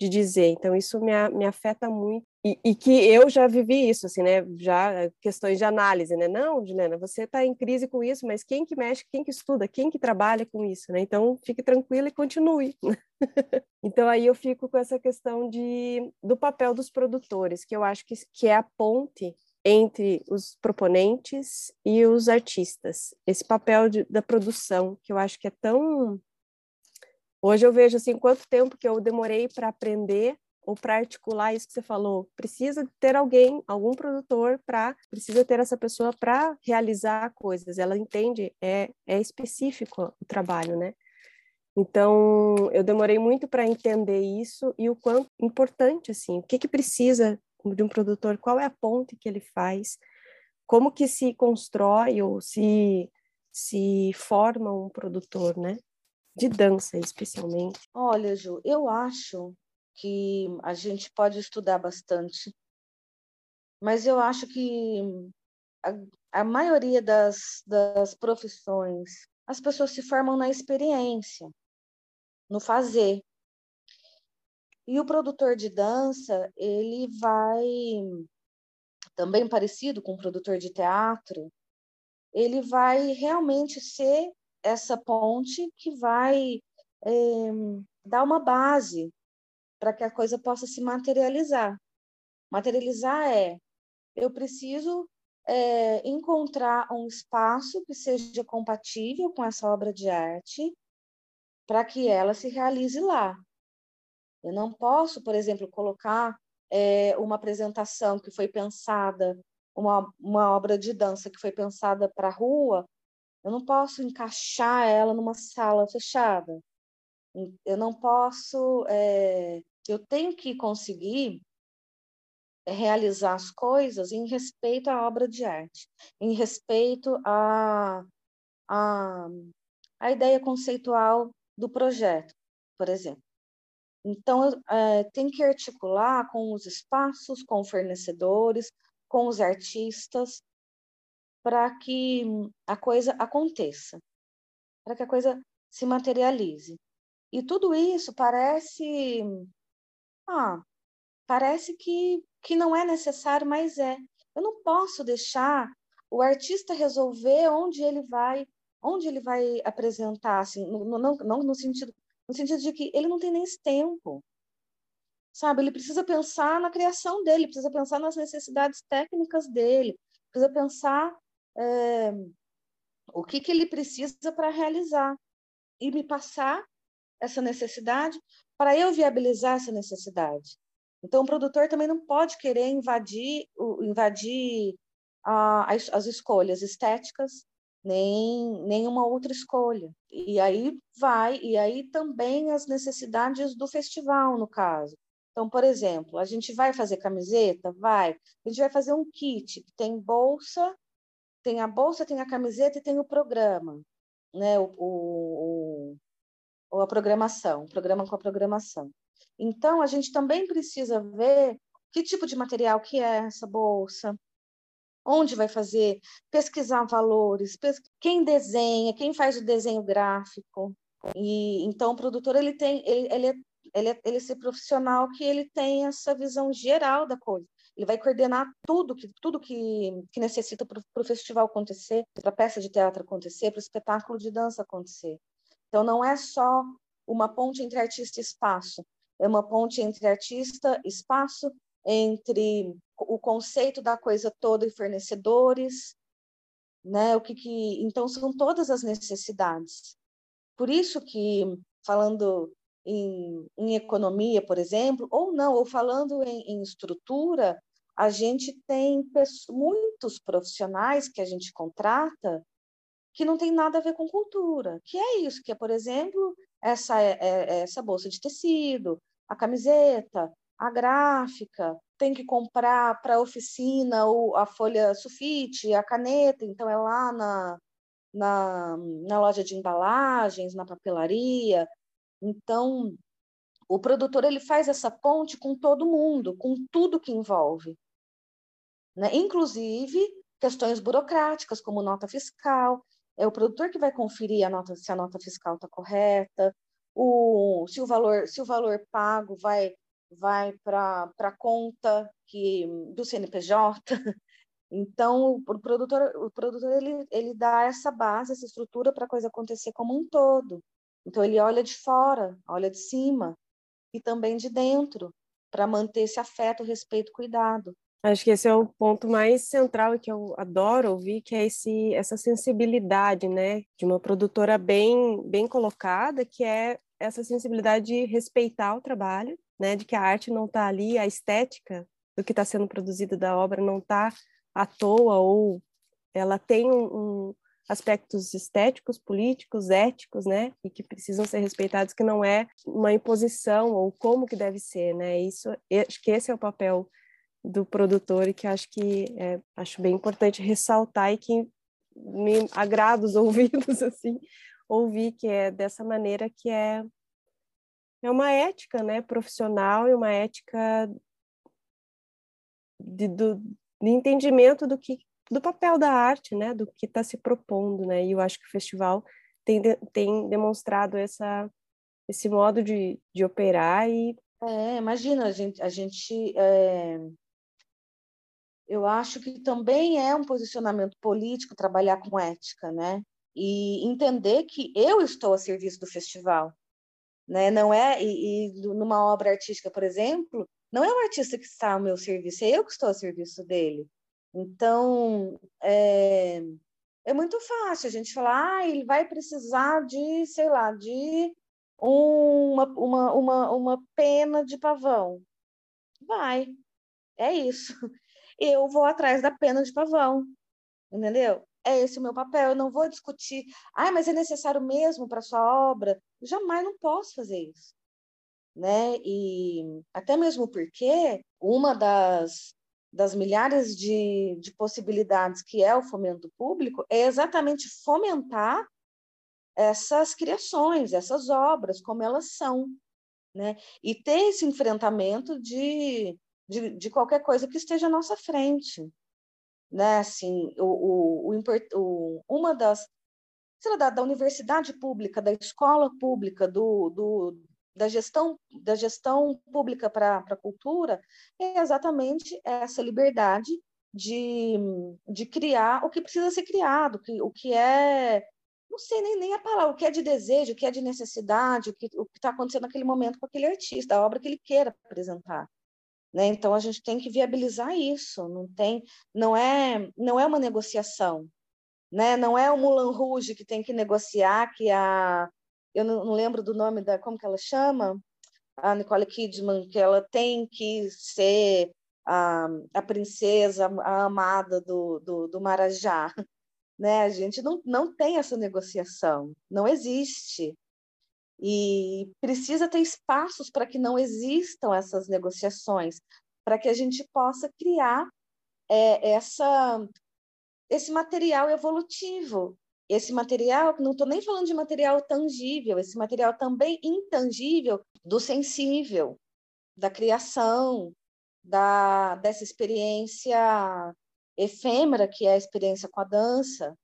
de dizer. Então isso me, me afeta muito e, e, que eu já vivi isso, assim, né? Já questões de análise, né? Não, Juliana, você está em crise com isso, mas quem que mexe, quem que estuda, quem que trabalha com isso, né? Então fique tranquila e continue. [LAUGHS] então aí eu fico com essa questão de do papel dos produtores, que eu acho que, que é a ponte entre os proponentes e os artistas. Esse papel de, da produção, que eu acho que é tão Hoje eu vejo assim quanto tempo que eu demorei para aprender ou para articular isso que você falou. Precisa ter alguém, algum produtor para precisa ter essa pessoa para realizar coisas. Ela entende, é é específico o trabalho, né? Então, eu demorei muito para entender isso e o quanto importante assim, o que que precisa de um produtor, qual é a ponte que ele faz, como que se constrói ou se se forma um produtor, né? de dança, especialmente? Olha, Ju, eu acho que a gente pode estudar bastante, mas eu acho que a, a maioria das, das profissões, as pessoas se formam na experiência, no fazer. E o produtor de dança, ele vai, também parecido com o produtor de teatro, ele vai realmente ser essa ponte que vai é, dar uma base para que a coisa possa se materializar. Materializar é eu preciso é, encontrar um espaço que seja compatível com essa obra de arte para que ela se realize lá. Eu não posso, por exemplo, colocar é, uma apresentação que foi pensada, uma, uma obra de dança que foi pensada para a rua, eu não posso encaixar ela numa sala fechada. Eu não posso. É, eu tenho que conseguir realizar as coisas em respeito à obra de arte, em respeito à, à, à ideia conceitual do projeto, por exemplo. Então, é, tem que articular com os espaços, com fornecedores, com os artistas, para que a coisa aconteça, para que a coisa se materialize. E tudo isso parece, ah, parece que, que não é necessário, mas é. Eu não posso deixar o artista resolver onde ele vai, onde ele vai apresentar, assim, no, no, não no sentido, no sentido de que ele não tem nem esse tempo, sabe? Ele precisa pensar na criação dele, precisa pensar nas necessidades técnicas dele, precisa pensar é, o que, que ele precisa para realizar e me passar essa necessidade para eu viabilizar essa necessidade. Então, o produtor também não pode querer invadir, invadir as, as escolhas estéticas, nem nenhuma outra escolha. E aí vai, e aí também as necessidades do festival, no caso. Então, por exemplo, a gente vai fazer camiseta? Vai. A gente vai fazer um kit que tem bolsa, tem a bolsa, tem a camiseta e tem o programa, né? O, o, a programação, programa com a programação. Então, a gente também precisa ver que tipo de material que é essa bolsa, onde vai fazer, pesquisar valores, pes... quem desenha, quem faz o desenho gráfico. E então o produtor ele tem, ele, ele, é, ele, é, ele é esse profissional que ele tem essa visão geral da coisa. Ele vai coordenar tudo que tudo que, que necessita para o festival acontecer, para a peça de teatro acontecer, para o espetáculo de dança acontecer. Então não é só uma ponte entre artista e espaço, é uma ponte entre artista, espaço, entre o conceito da coisa toda e fornecedores, né? O que, que então são todas as necessidades. Por isso que falando em, em economia, por exemplo, ou não, ou falando em, em estrutura, a gente tem muitos profissionais que a gente contrata que não tem nada a ver com cultura, que é isso, que é, por exemplo, essa, é, é essa bolsa de tecido, a camiseta, a gráfica, tem que comprar para a oficina ou a folha sulfite, a caneta, então é lá na, na, na loja de embalagens, na papelaria. Então, o produtor ele faz essa ponte com todo mundo, com tudo que envolve. Né? Inclusive questões burocráticas, como nota fiscal. É o produtor que vai conferir a nota, se a nota fiscal está correta, o, se, o valor, se o valor pago vai vai para a conta que, do CNPJ. [LAUGHS] Então, o produtor, o produtor ele, ele dá essa base, essa estrutura para a coisa acontecer como um todo. Então, ele olha de fora, olha de cima e também de dentro, para manter esse afeto, respeito, cuidado. Acho que esse é o ponto mais central e que eu adoro ouvir, que é esse, essa sensibilidade, né, de uma produtora bem, bem colocada, que é essa sensibilidade de respeitar o trabalho, né, de que a arte não está ali, a estética do que está sendo produzido da obra não está à toa ou ela tem um, um, aspectos estéticos, políticos, éticos, né, e que precisam ser respeitados, que não é uma imposição ou como que deve ser, né? Isso, acho que esse é o papel do produtor e que acho que é, acho bem importante ressaltar e que me agrada os [LAUGHS] ouvidos assim, ouvir que é dessa maneira que é é uma ética né, profissional e uma ética de, do, de entendimento do que do papel da arte, né, do que está se propondo, né, e eu acho que o festival tem, tem demonstrado essa, esse modo de, de operar e... É, imagina, a gente, a gente é... eu acho que também é um posicionamento político trabalhar com ética, né, e entender que eu estou a serviço do festival, né? Não é e, e, numa obra artística, por exemplo, não é o artista que está ao meu serviço, é eu que estou a serviço dele. Então, é, é muito fácil a gente falar, ah, ele vai precisar de, sei lá, de uma, uma, uma, uma pena de pavão. Vai, é isso. Eu vou atrás da pena de pavão, entendeu? é esse o meu papel. Eu não vou discutir, ah, mas é necessário mesmo para sua obra. Eu jamais não posso fazer isso. Né? E até mesmo porque uma das, das milhares de, de possibilidades que é o fomento público é exatamente fomentar essas criações, essas obras, como elas são. Né? E ter esse enfrentamento de, de, de qualquer coisa que esteja à nossa frente né? Assim, o, o, o, uma das sei lá, da, da universidade pública, da escola pública, do, do da gestão da gestão pública para a cultura é exatamente essa liberdade de, de criar o que precisa ser criado, o que, o que é não sei nem, nem a palavra, o que é de desejo, o que é de necessidade, o que o está acontecendo naquele momento com aquele artista, a obra que ele queira apresentar. Né? Então a gente tem que viabilizar isso, não tem, não é, não é uma negociação, né? Não é o Moulin Rouge que tem que negociar, que a eu não, não lembro do nome da como que ela chama, a Nicole Kidman, que ela tem que ser a, a princesa, a amada do, do, do Marajá. Né? A gente não, não tem essa negociação, não existe. E precisa ter espaços para que não existam essas negociações, para que a gente possa criar é, essa, esse material evolutivo. Esse material, não estou nem falando de material tangível, esse material também intangível do sensível, da criação, da, dessa experiência efêmera que é a experiência com a dança,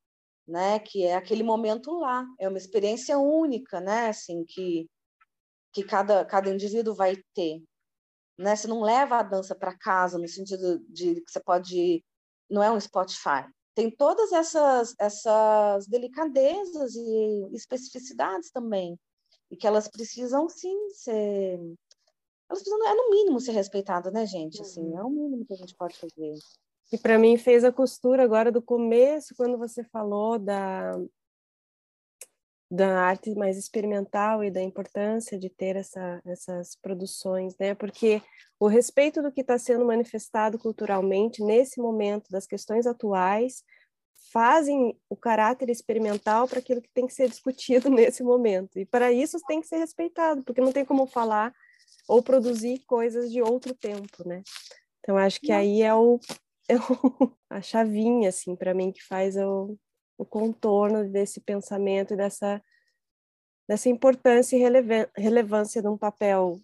né? Que é aquele momento lá, é uma experiência única, né? Assim que que cada cada indivíduo vai ter, né? Você não leva a dança para casa no sentido de que você pode não é um Spotify. Tem todas essas essas delicadezas e especificidades também e que elas precisam sim ser elas precisam, é no mínimo ser respeitadas, né, gente? Assim, uhum. é o mínimo que a gente pode fazer. E para mim fez a costura agora do começo, quando você falou da, da arte mais experimental e da importância de ter essa, essas produções, né? Porque o respeito do que está sendo manifestado culturalmente nesse momento, das questões atuais, fazem o caráter experimental para aquilo que tem que ser discutido [LAUGHS] nesse momento. E para isso tem que ser respeitado, porque não tem como falar ou produzir coisas de outro tempo, né? Então acho que aí é o, o [LAUGHS] a chavinha assim para mim que faz o, contorno desse pensamento e dessa dessa importância e relevância de um papel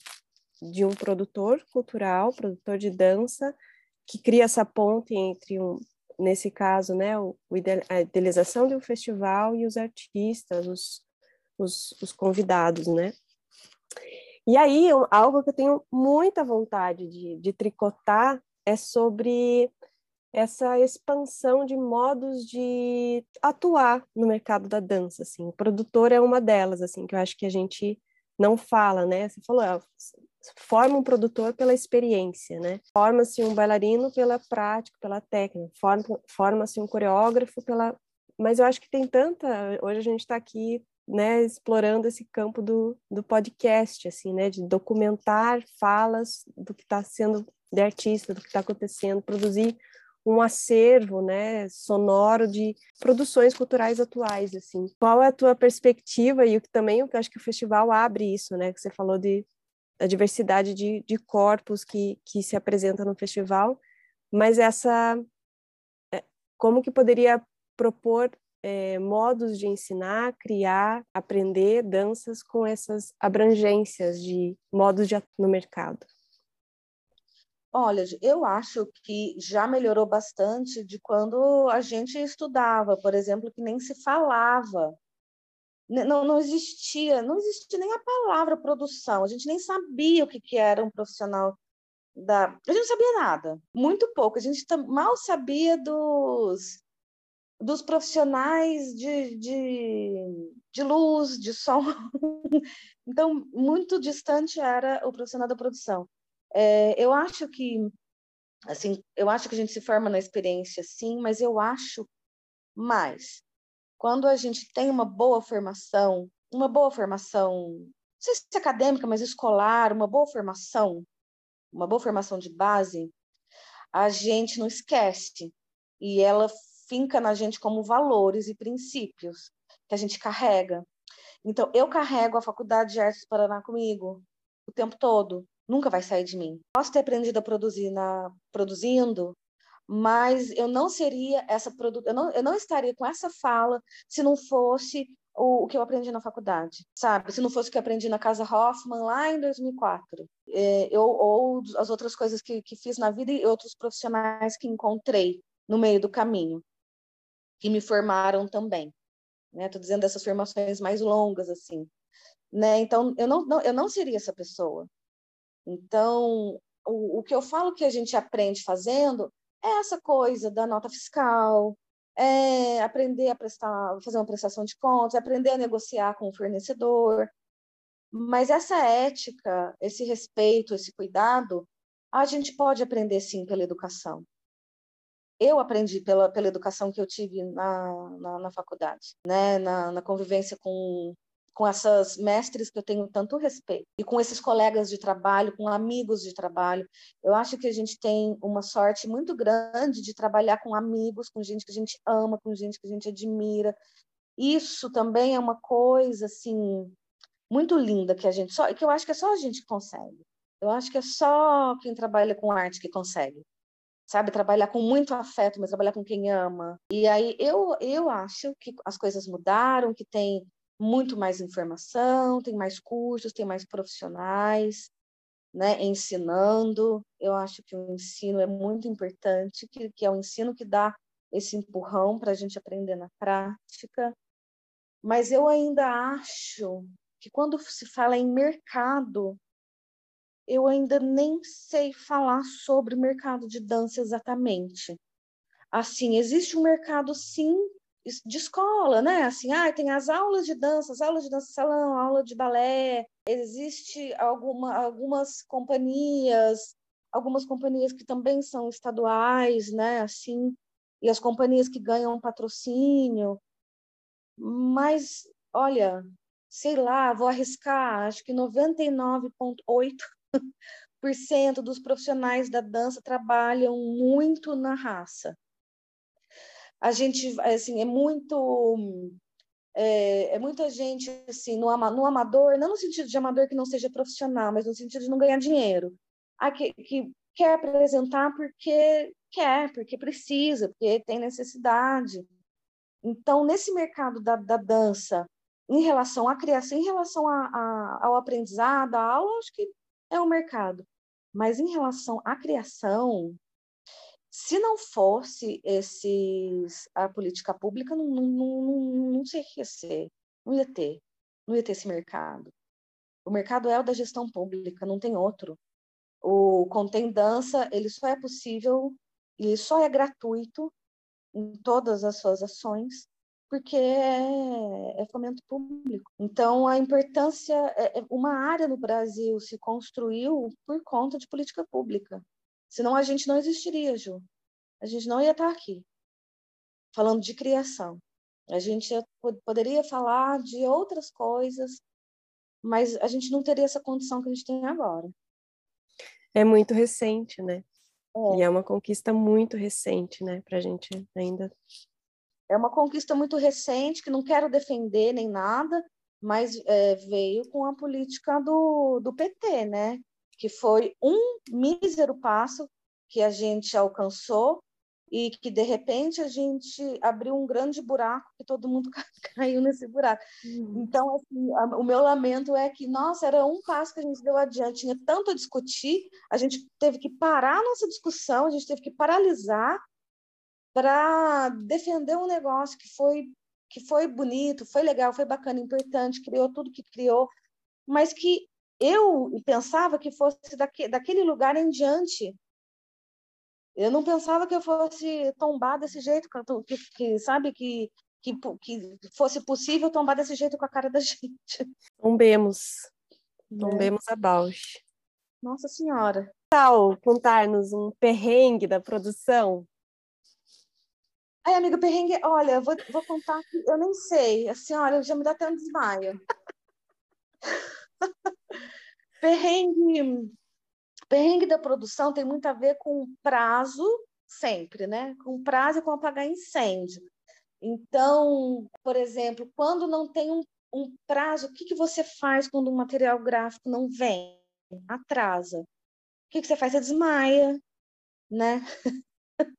de um produtor cultural, produtor de dança, que cria essa ponte entre um, nesse caso, né, o, a idealização de um festival e os artistas, os, os, os convidados, né? E aí, algo que eu tenho muita vontade de, de tricotar é sobre essa expansão de modos de atuar no mercado da dança, assim. O produtor é uma delas, assim, que eu acho que a gente não fala, né? Você falou, ah, forma um produtor pela experiência, né? Forma-se um bailarino pela prática, pela técnica, forma-se um coreógrafo pela... Mas eu acho que tem tanta... Hoje a gente está aqui né, explorando esse campo do, do podcast, assim, né, de documentar falas do que está sendo de artista, do que está acontecendo, produzir um acervo, né, sonoro de produções culturais atuais, assim. Qual é a tua perspectiva e o que também, eu acho que o festival abre isso, né, que você falou de a diversidade de, de corpos que, que se apresenta no festival, mas essa é, como que poderia propor é, modos de ensinar, criar, aprender danças com essas abrangências de modos de no mercado? Olha, eu acho que já melhorou bastante de quando a gente estudava, por exemplo, que nem se falava. Não, não existia, não existia nem a palavra produção, a gente nem sabia o que, que era um profissional da. A gente não sabia nada, muito pouco, a gente mal sabia dos, dos profissionais de, de, de luz, de som. [LAUGHS] então, muito distante era o profissional da produção. É, eu acho que, assim, eu acho que a gente se forma na experiência, sim, mas eu acho mais. Quando a gente tem uma boa formação, uma boa formação, não sei se é acadêmica, mas escolar, uma boa formação, uma boa formação de base, a gente não esquece. E ela finca na gente como valores e princípios que a gente carrega. Então, eu carrego a Faculdade de Artes do Paraná comigo o tempo todo, nunca vai sair de mim. Posso ter aprendido a produzir na produzindo, mas eu não seria essa produ... eu não, eu não estaria com essa fala se não fosse o, o, que eu aprendi na faculdade, sabe? Se não fosse o que eu aprendi na Casa Hoffman lá em 2004, é, eu, ou as outras coisas que, que fiz na vida e outros profissionais que encontrei no meio do caminho que me formaram também. Né? Tô dizendo dessas formações mais longas assim, né? Então eu não, não eu não seria essa pessoa. Então o, o que eu falo que a gente aprende fazendo é essa coisa da nota fiscal, é aprender a prestar, fazer uma prestação de contas, é aprender a negociar com o fornecedor. Mas essa ética, esse respeito, esse cuidado, a gente pode aprender sim pela educação eu aprendi pela, pela educação que eu tive na, na, na faculdade, né? Na, na, convivência com, com essas mestres que eu tenho tanto respeito e com esses colegas de trabalho, com amigos de trabalho. Eu acho que a gente tem uma sorte muito grande de trabalhar com amigos, com gente que a gente ama, com gente que a gente admira. Isso também é uma coisa assim muito linda que a gente só que eu acho que é só a gente que consegue. Eu acho que é só quem trabalha com arte que consegue sabe? Trabalhar com muito afeto, mas trabalhar com quem ama. E aí eu, eu acho que as coisas mudaram, que tem muito mais informação, tem mais cursos, tem mais profissionais, né, ensinando. Eu acho que o ensino é muito importante, que, que é o ensino que dá esse empurrão para a gente aprender na prática. Mas eu ainda acho que quando se fala em mercado, eu ainda nem sei falar sobre mercado de dança exatamente. Assim, existe um mercado, sim, de escola, né? Assim, ah, tem as aulas de dança, as aulas de dança salão, aula de balé. Existe alguma, algumas companhias, algumas companhias que também são estaduais, né? Assim, e as companhias que ganham patrocínio. Mas, olha, sei lá, vou arriscar, acho que 99,8 por cento dos profissionais da dança trabalham muito na raça. A gente, assim, é muito é, é, muita gente assim no, no, amador, não no sentido de amador que não seja profissional, mas no sentido de não ganhar dinheiro. Ah, que, que quer apresentar porque quer, porque precisa, porque tem necessidade. Então, nesse mercado da, da dança, em relação à criação, em relação a, a, ao aprendizado, à aula, acho que é o mercado. Mas em relação à criação, se não fosse esses, a política pública, não, não, não, não ia ser, não ia ter, não ia ter esse mercado. O mercado é o da gestão pública, não tem outro. O Contém Dança, ele só é possível, ele só é gratuito em todas as suas ações porque é, é, fomento público. Então, a importância, é, é, uma área no Brasil se construiu por conta de política pública. Senão a gente não existiria, Ju. A gente não ia estar aqui falando de criação. A gente poderia falar de outras coisas, mas a gente não teria essa condição que a gente tem agora. É muito recente, né? É. E é uma conquista muito recente, né, para a gente ainda é uma conquista muito recente, que não quero defender nem nada, mas é, veio com a política do, do PT, né? que foi um mísero passo que a gente alcançou e que de repente a gente abriu um grande buraco que todo mundo [LAUGHS] caiu nesse buraco. Uhum. Então, assim, a, o meu lamento é que, nossa, era um passo que a gente deu adiante, tinha tanto a discutir, a gente teve que parar a nossa discussão, a gente teve que paralisar para defender um negócio que foi que foi bonito, foi legal, foi bacana, importante, criou tudo que criou, mas que eu pensava que fosse daque, daquele lugar em diante. Eu não pensava que eu fosse tombar desse jeito, que, que sabe, que, que, que fosse possível tombar desse jeito com a cara da [LAUGHS] gente. Tombemos. Tombemos é. a Bausch. Nossa Senhora. Tal contar-nos um perrengue da produção Ai, amiga, perrengue, olha, vou, vou contar que eu nem sei. A senhora já me dá até um desmaio. [LAUGHS] perrengue, perrengue da produção tem muito a ver com prazo, sempre, né? Com prazo e com apagar incêndio. Então, por exemplo, quando não tem um, um prazo, o que, que você faz quando um material gráfico não vem? Atrasa. O que, que você faz? Você desmaia, né? [LAUGHS]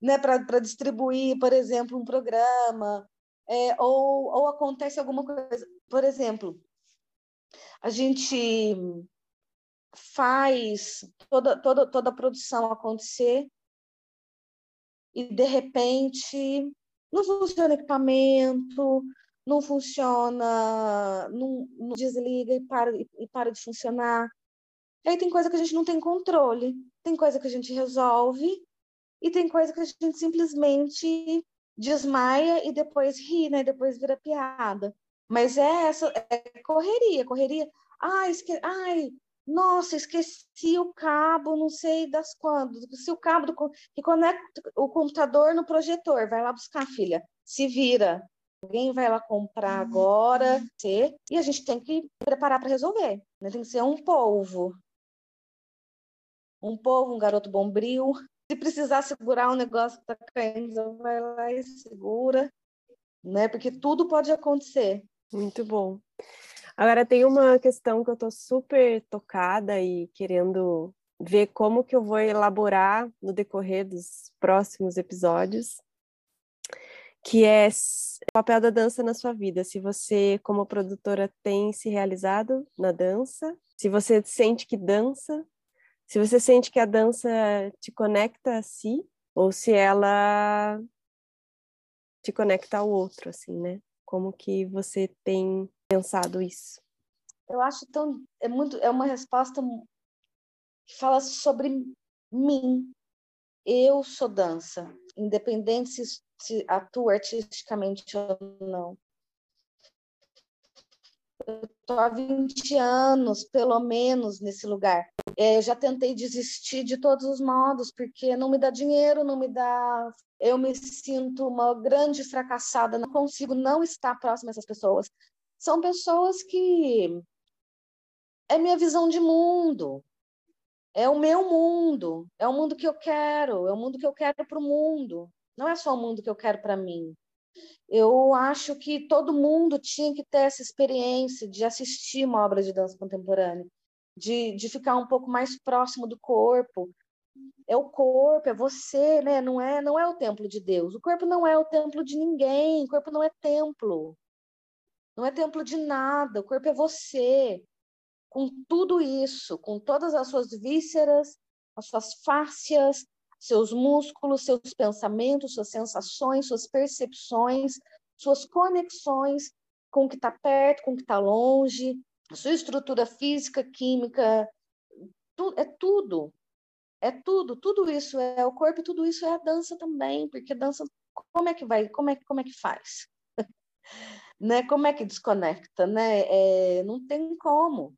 né, para distribuir, por exemplo, um programa, é, ou, ou acontece alguma coisa. Por exemplo, a gente faz toda, toda, toda a produção acontecer e, de repente, não funciona equipamento, não funciona, não, não desliga e para, e para de funcionar. Aí tem coisa que a gente não tem controle, tem coisa que a gente resolve e tem coisa que a gente simplesmente desmaia e depois ri, né? Depois vira piada. Mas é essa é correria, correria. Ai, esque... Ai, nossa, esqueci o cabo, não sei das quando. Se o cabo do... que conecta o computador no projetor, vai lá buscar, filha. Se vira. alguém vai lá comprar agora, e a gente tem que preparar para resolver. Né? Tem que ser um povo. Um povo, um garoto bombril. Se precisar segurar um negócio que está caindo, vai lá e segura, né? Porque tudo pode acontecer. Muito bom. Agora tem uma questão que eu estou super tocada e querendo ver como que eu vou elaborar no decorrer dos próximos episódios, que é o papel da dança na sua vida. Se você, como produtora, tem se realizado na dança, se você sente que dança, se você sente que a dança te conecta a si, ou se ela te conecta ao outro, assim, né? Como que você tem pensado isso? Eu acho tão é muito é uma resposta que fala sobre mim. Eu sou dança, independente se, se atuo artisticamente ou não. Eu estou há 20 anos, pelo menos, nesse lugar. É, eu já tentei desistir de todos os modos, porque não me dá dinheiro, não me dá. Eu me sinto uma grande fracassada, não consigo não estar próxima dessas pessoas. São pessoas que. É minha visão de mundo é o meu mundo, é o mundo que eu quero, é o mundo que eu quero para o mundo. Não é só o mundo que eu quero para mim. Eu acho que todo mundo tinha que ter essa experiência de assistir uma obra de dança contemporânea, de, de ficar um pouco mais próximo do corpo. É o corpo, é você, né? Não é, não é o templo de Deus. O corpo não é o templo de ninguém. O corpo não é templo. Não é templo de nada. O corpo é você com tudo isso, com todas as suas vísceras, as suas fáscias, seus músculos, seus pensamentos, suas sensações, suas percepções, suas conexões com o que está perto, com o que está longe, sua estrutura física, química, tu, é tudo. É tudo, tudo isso é o corpo e tudo isso é a dança também, porque dança, como é que vai, como é, como é que faz? [LAUGHS] né? Como é que desconecta, né? É, não tem como.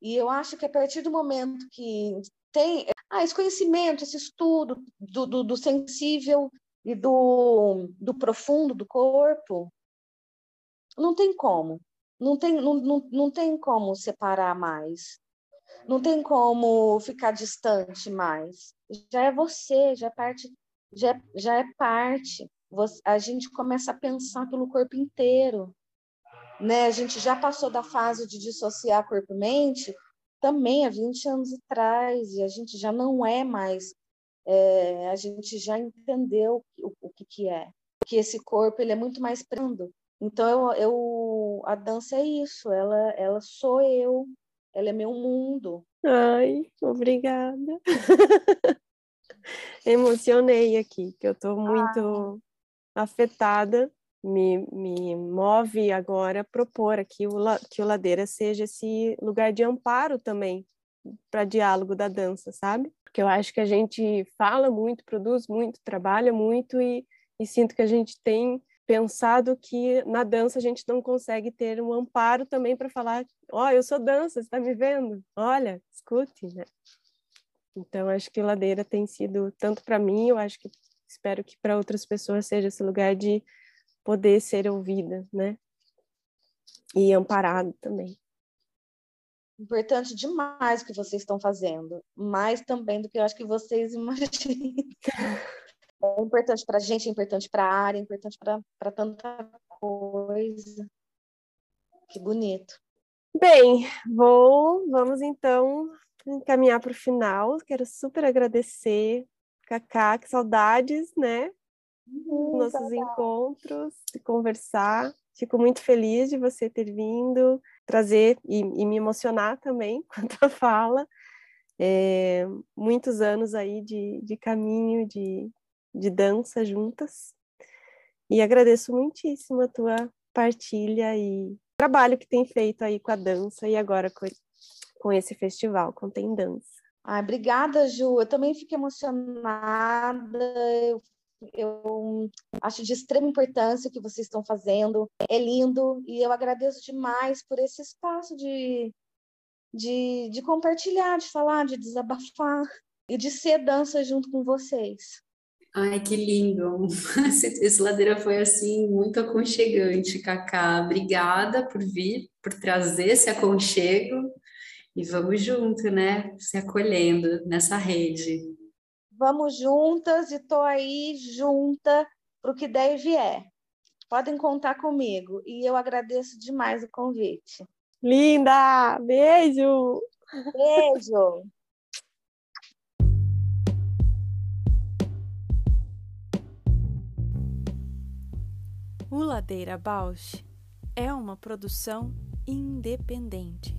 E eu acho que a partir do momento que tem ah, esse conhecimento, esse estudo do, do, do sensível e do, do profundo do corpo, não tem como. Não tem, não, não, não tem como separar mais. Não tem como ficar distante mais. Já é você, já é parte, já, já é parte. Você, a gente começa a pensar pelo corpo inteiro né? A gente já passou da fase de dissociar corpo e mente também há 20 anos atrás, e a gente já não é mais, é, a gente já entendeu o, o que, que é, que esse corpo ele é muito mais prendo. Então, eu, eu, a dança é isso, ela, ela sou eu, ela é meu mundo. Ai, obrigada. [LAUGHS] Emocionei aqui, que eu estou muito. Afetada me, me move agora a propor aqui o, que o Ladeira seja esse lugar de amparo também para diálogo da dança, sabe? Porque eu acho que a gente fala muito, produz muito, trabalha muito e, e sinto que a gente tem pensado que na dança a gente não consegue ter um amparo também para falar, ó, oh, eu sou dança, está me vendo? Olha, escute, né? Então acho que Ladeira tem sido tanto para mim, eu acho que espero que para outras pessoas seja esse lugar de poder ser ouvida, né? E amparado também. Importante demais o que vocês estão fazendo, mais também do que eu acho que vocês [LAUGHS] imaginam. É importante para a gente, é importante para a área, é importante para tanta coisa. Que bonito. Bem, vou, vamos então encaminhar para o final. Quero super agradecer, Cacá, que saudades, né? Uhum, nossos encontros, de conversar. Fico muito feliz de você ter vindo, trazer e, e me emocionar também [LAUGHS] com a fala. É, muitos anos aí de, de caminho, de, de dança juntas. E agradeço muitíssimo a tua partilha e trabalho que tem feito aí com a dança e agora com, com esse festival, Contém Dança. Ah, obrigada, Ju. Eu também fico emocionada. Eu eu acho de extrema importância o que vocês estão fazendo. É lindo e eu agradeço demais por esse espaço de, de, de compartilhar, de falar, de desabafar e de ser dança junto com vocês. Ai, que lindo! [LAUGHS] Esse ladeira foi assim muito aconchegante, Cacá. Obrigada por vir, por trazer esse aconchego e vamos junto, né? Se acolhendo nessa rede. Vamos juntas e estou aí junta para o que der e vier. Podem contar comigo e eu agradeço demais o convite. Linda! Beijo! Beijo! O Ladeira Bausch é uma produção independente